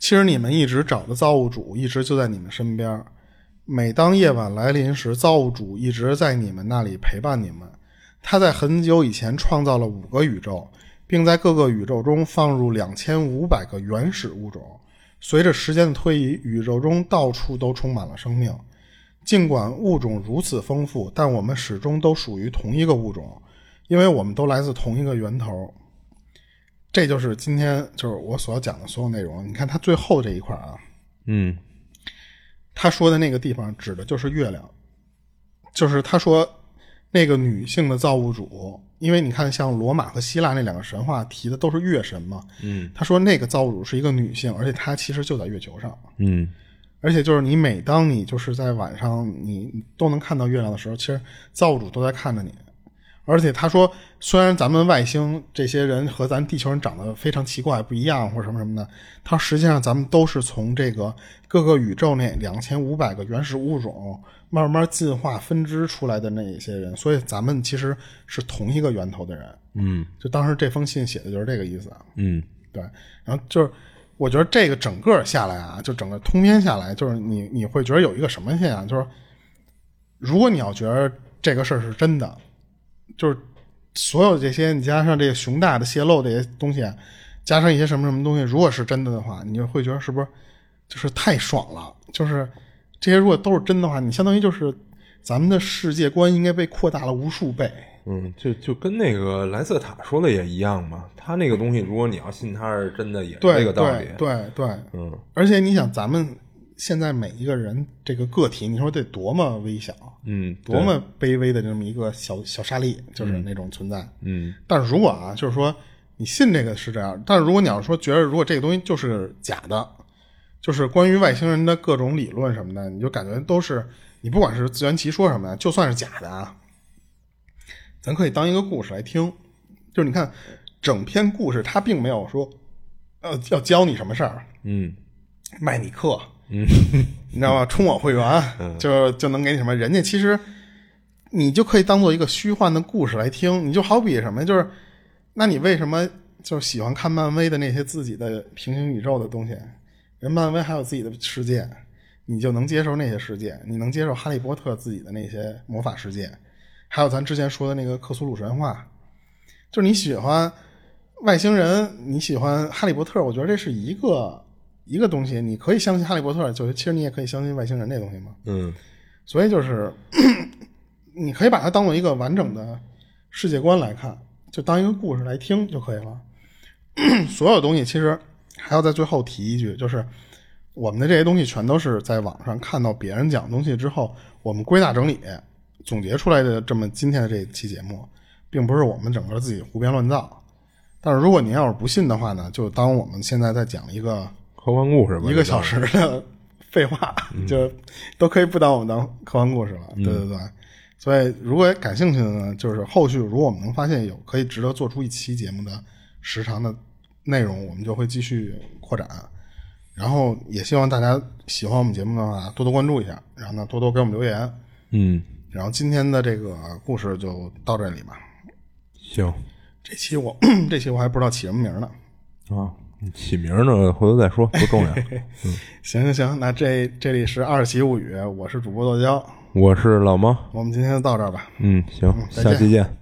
Speaker 1: 其实你们一直找的造物主一直就在你们身边。每当夜晚来临时，造物主一直在你们那里陪伴你们。他在很久以前创造了五个宇宙，并在各个宇宙中放入两千五百个原始物种。随着时间的推移，宇宙中到处都充满了生命。尽管物种如此丰富，但我们始终都属于同一个物种，因为我们都来自同一个源头。这就是今天就是我所要讲的所有内容。你看他最后这一块啊，
Speaker 2: 嗯，
Speaker 1: 他说的那个地方指的就是月亮，就是他说那个女性的造物主，因为你看像罗马和希腊那两个神话提的都是月神嘛，
Speaker 2: 嗯，
Speaker 1: 他说那个造物主是一个女性，而且她其实就在月球上，
Speaker 2: 嗯。
Speaker 1: 而且就是你，每当你就是在晚上，你都能看到月亮的时候，其实造物主都在看着你。而且他说，虽然咱们外星这些人和咱地球人长得非常奇怪不一样，或者什么什么的，他实际上咱们都是从这个各个宇宙那两千五百个原始物种慢慢进化分支出来的那一些人，所以咱们其实是同一个源头的人。
Speaker 2: 嗯，
Speaker 1: 就当时这封信写的就是这个意思。
Speaker 2: 嗯，
Speaker 1: 对，然后就是。我觉得这个整个下来啊，就整个通篇下来，就是你你会觉得有一个什么现象，就是如果你要觉得这个事儿是真的，就是所有这些你加上这个熊大的泄露这些东西，加上一些什么什么东西，如果是真的的话，你就会觉得是不是就是太爽了？就是这些如果都是真的话，你相当于就是咱们的世界观应该被扩大了无数倍。
Speaker 2: 嗯，就就跟那个莱瑟塔说的也一样嘛。他那个东西，如果你要信他是真的，也是这个道理。
Speaker 1: 对对，
Speaker 2: 嗯。
Speaker 1: 而且你想，咱们现在每一个人这个个体，你说得多么微小，
Speaker 2: 嗯，
Speaker 1: 多么卑微的这么一个小小沙粒，就是那种存在，
Speaker 2: 嗯。
Speaker 1: 但是如果啊，就是说你信这个是这样，但是如果你要说觉得如果这个东西就是假的，就是关于外星人的各种理论什么的，你就感觉都是你不管是自圆其说什么的，就算是假的啊。咱可以当一个故事来听，就是你看整篇故事，它并没有说呃要教你什么事儿，
Speaker 2: 嗯。
Speaker 1: 卖你课，
Speaker 2: 嗯，*laughs*
Speaker 1: 你知道吗？充我会员，就就能给你什么？人家其实你就可以当做一个虚幻的故事来听。你就好比什么，就是那你为什么就喜欢看漫威的那些自己的平行宇宙的东西？人漫威还有自己的世界，你就能接受那些世界，你能接受哈利波特自己的那些魔法世界，还有咱之前说的那个克苏鲁神话，就是你喜欢外星人，你喜欢哈利波特，我觉得这是一个一个东西，你可以相信哈利波特，就是其实你也可以相信外星人这东西嘛。
Speaker 2: 嗯
Speaker 1: 所以就是 *coughs* 你可以把它当做一个完整的世界观来看，就当一个故事来听就可以了。*coughs* 所有东西其实还要在最后提一句，就是我们的这些东西全都是在网上看到别人讲东西之后，我们归纳整理总结出来的这么今天的这期节目，并不是我们整个自己胡编乱造。但是如果您要是不信的话呢，就当我们现在在讲一个
Speaker 2: 科幻故事吧，
Speaker 1: 一个小时的 *laughs* 废话，就都可以不当我们当科幻故事了。对对对，所以如果感兴趣的呢，就是后续如果我们能发现有可以值得做出一期节目的时长的内容，我们就会继续扩展。然后也希望大家喜欢我们节目的话，多多关注一下，然后呢多多给我们留言。
Speaker 2: 嗯，
Speaker 1: 然后今天的这个故事就到这里吧。
Speaker 2: 行
Speaker 1: 这期我 *coughs* 这期我还不知道起什么名呢。
Speaker 2: 啊，起名呢回头再说，不重要。*laughs*
Speaker 1: 行行行，那这这里是二喜物语，我是主播豆椒，
Speaker 2: 我是老猫，
Speaker 1: 我们今天就到这儿吧。
Speaker 2: 嗯，行，下期见。